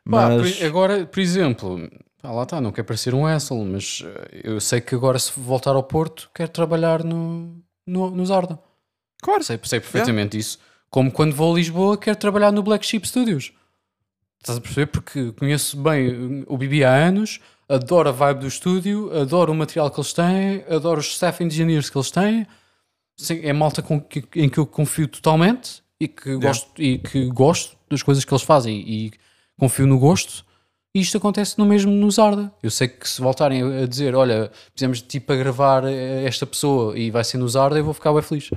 Mas agora, por exemplo, pá, lá está, não quero parecer um asshole, mas eh, eu sei que agora se voltar ao Porto, quero trabalhar no, no, no Zarda. claro, Sei, sei perfeitamente isso. Como quando vou a Lisboa, quero trabalhar no Black Sheep Studios. Estás a perceber? Porque conheço bem o Bibi há anos, adoro a vibe do estúdio, adoro o material que eles têm, adoro os staff engineers que eles têm. Sim, é malta que- em que eu confio totalmente e que, gosto, e que gosto das coisas que eles fazem e confio no gosto. E isto acontece no mesmo no Zarda. Eu sei que se voltarem a dizer, olha, fizemos tipo a gravar eh, esta pessoa e vai ser no Zarda, eu vou ficar bem feliz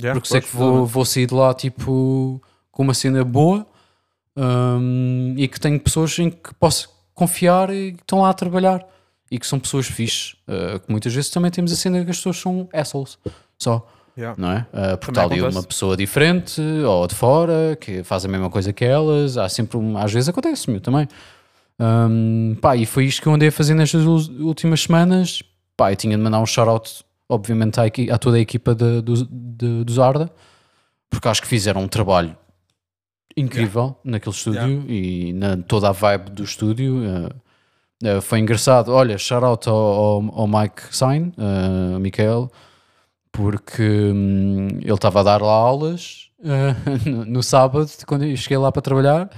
Yeah, porque sei que vou, vou sair de lá tipo com uma cena boa hum, e que tenho pessoas em que posso confiar e que estão lá a trabalhar e que são pessoas fixes. Uh, que muitas vezes também temos a cena que as pessoas são assholes. Só. Yeah. Não é? Uh, porque está ali acontece. uma pessoa diferente ou de fora que faz a mesma coisa que elas. Há sempre um, às vezes acontece-me também. Um, pá, e foi isto que eu andei a fazer nestas últimas semanas. Pá, eu tinha de mandar um shout-out, obviamente, à, equi- a toda a equipa de, do, de, do Zarda, porque acho que fizeram um trabalho incrível naquele estúdio e na toda a vibe do estúdio. eh, eh, foi engraçado. Olha, shout-out ao, ao, ao Mike Sain, uh, Michael, porque hum, ele estava a dar lá aulas eh, *laughs* no, sábado, quando eu cheguei lá para trabalhar.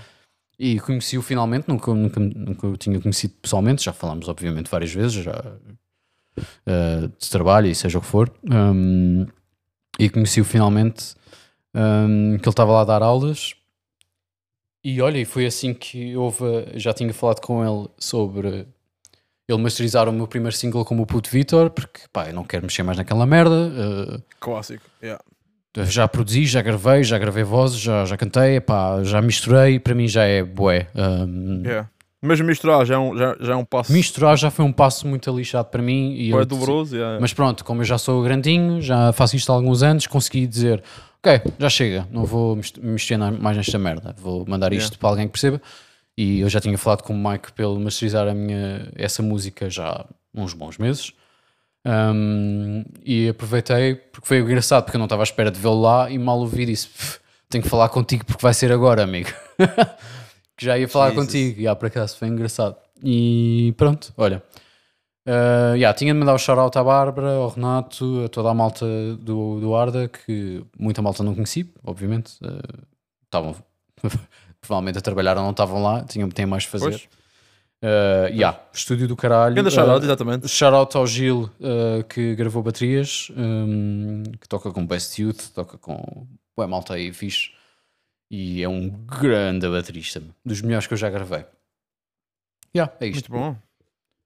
E conheci-o finalmente, nunca, nunca, nunca o tinha conhecido pessoalmente, já falámos obviamente várias vezes, já eh, de trabalho e seja o que for. Um, e conheci-o finalmente, um, que ele estava lá a dar aulas. E olha, e foi assim que houve. Já tinha falado com ele sobre ele masterizar o meu primeiro single como o Puto Vitor, porque pá, eu não quero mexer mais naquela merda. eh, Clássico. Yeah. já produzi, já gravei, já gravei vozes, já, já cantei, pá, já misturei, para mim já é bué. Um, Yeah. Mas misturar já é um, já, já é um passo Misturar já foi um passo muito lixado para mim. E eu- doloroso. Yeah. Mas pronto, como eu já sou grandinho, já faço isto há alguns anos, consegui dizer: Ok, já chega, não vou mexer mais nesta merda, vou mandar isto Yeah. para alguém que perceba. E eu já tinha falado com o Mike pelo masterizar a minha, essa música já há uns bons meses. Um, e aproveitei porque foi engraçado, porque eu não estava à espera de vê-lo lá e mal ouvi disse: "Pff, Tenho que falar contigo porque vai ser agora, amigo. *laughs* que já ia falar Jesus. contigo. E ah, por acaso foi engraçado. E pronto, olha. Uh, yeah, tinha de mandar o shout-out à Bárbara, ao Renato, a toda a malta do, do Arda, que muita malta não conheci, obviamente. uh, Estavam provavelmente a trabalhar ou não estavam lá, tinham, têm mais a fazer. Pois. Uh, yeah, estúdio do caralho. Grande shout-out, Uh, exatamente. Shout-out ao Gil uh, que gravou baterias, um, que toca com Best Youth, toca com Ué, malta aí fixe. E é um grande baterista, dos melhores que eu já gravei. Yeah, é isto. Muito bom.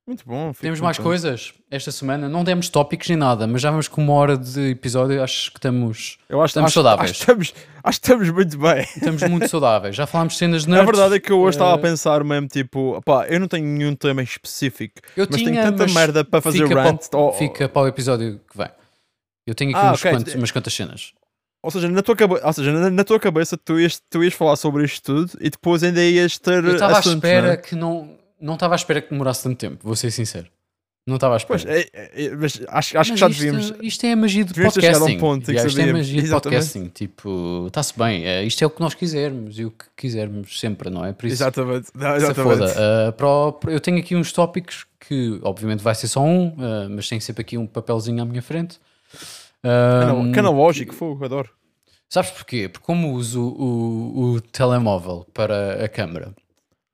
Muito bom. Temos mais contente. coisas esta semana. Não demos tópicos nem nada, mas já vamos com uma hora de episódio. Acho que estamos, Eu acho, Estamos acho, saudáveis. Acho, que estamos, acho que estamos muito bem. estamos muito saudáveis. Já falámos cenas A nerds. verdade é que eu hoje estava a eh, pensar mesmo, tipo, pá, eu não tenho nenhum tema específico, Eu mas tinha, tenho tanta mas merda para fazer fica rant. Para, ou, fica para o episódio que vem. Eu tenho aqui Ah, uns ok. quantos- umas quantas cenas. ou seja, na tua, cabe... ou seja na, na tua cabeça tu ias, tu ias falar sobre isto tudo e depois ainda ias ter. Eu estava à assuntos, espera não é? que não. Não estava à espera que demorasse tanto tempo, vou ser sincero. Não estava à espera. Pois, é, é, é, mas acho, acho Mas que já isto, devíamos. Isto é a magia de chegado a um podcasting. ponto Yeah, isto é a magia de Exatamente. podcasting. Tipo, está-se bem. é, isto é o que nós quisermos e o que quisermos sempre, não é? Por isso, Exatamente. Não, exatamente. foda. O- eu tenho aqui uns tópicos que, obviamente, vai ser só um, ah, mas tem sempre aqui um papelzinho à minha frente. Cana- Canalógico, fogo, adoro. Sabes porquê? Porque como uso o, o telemóvel para a câmara,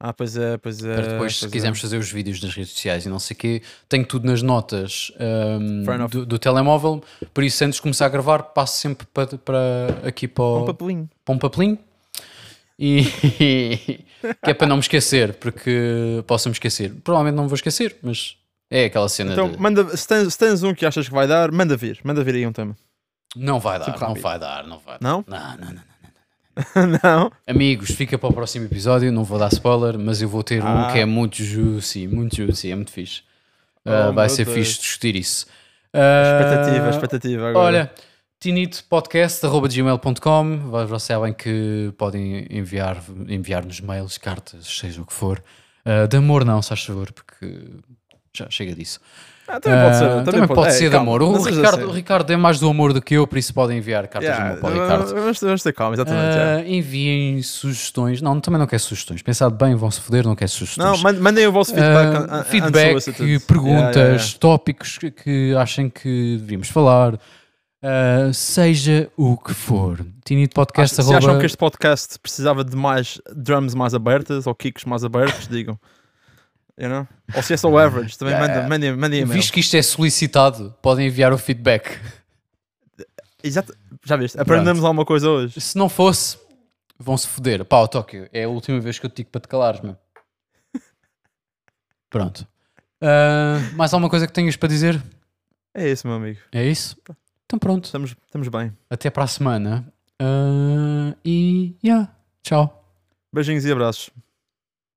Ah, pois é, pois é. para depois, se é. quisermos fazer os vídeos nas redes sociais e não sei o quê, tenho tudo nas notas enough. do, do telemóvel, por isso antes de começar a gravar passo sempre para, para aqui para, Um o, papelinho. para um papelinho e *laughs* que é para não me esquecer, porque posso me esquecer. Provavelmente não me vou esquecer, mas é aquela cena Então, de manda, se, tens, se tens um que achas que vai dar, manda vir. Manda vir aí um tema. não vai dar, não vai dar, não vai dar. Não? Não, não, não. não? *laughs* Amigos, fica para o próximo episódio. Não vou dar spoiler, mas eu vou ter um Ah. que é muito juicy, muito juicy, é muito fixe. Ah, Oh, vai meu ser Deus. fixe discutir isso. Ah, Expectativa, expectativa agora. Olha, tinitopodcast.gmail.com Vocês sabem que podem enviar, enviar-nos mails, cartas, seja o que for. Ah, de amor não, se faz favor, porque já chega disso. Ah, também pode ser. Também, pode, Ei, ser de calma, amor. O não Ricardo, o Ricardo é mais do amor do que eu, por isso podem enviar cartas de amor para o Ricardo. Vamos, vamos ter calma, exatamente. yeah. Ah, enviem sugestões. Não, também não quer sugestões. Pensado bem, vão se foder, não quer Não, sugestões. mand- mandem o vosso feedback. Ah, feedback, perguntas, Yeah, tópicos que, que achem que devíamos falar, ah, seja o que for. Tinito Podcast Se acham arroba- que este podcast precisava de mais drums mais abertas ou kicks mais abertos, digam. You know? Ou se é só o average, também manda- yeah. mandem mandem e-mail. Visto que isto é solicitado, podem enviar o feedback. Exato. Já viste? Aprendemos alguma coisa hoje. Se não fosse, vão se foder. Pá, o Tóquio, é a última vez que eu te digo para te calares, meu. *laughs* Pronto. Ah, mais alguma coisa que tenhas para dizer? É isso, meu amigo. É isso? Então pronto. Estamos, estamos bem. Até para a semana. Ah, e, yeah, tchau. Beijinhos e abraços.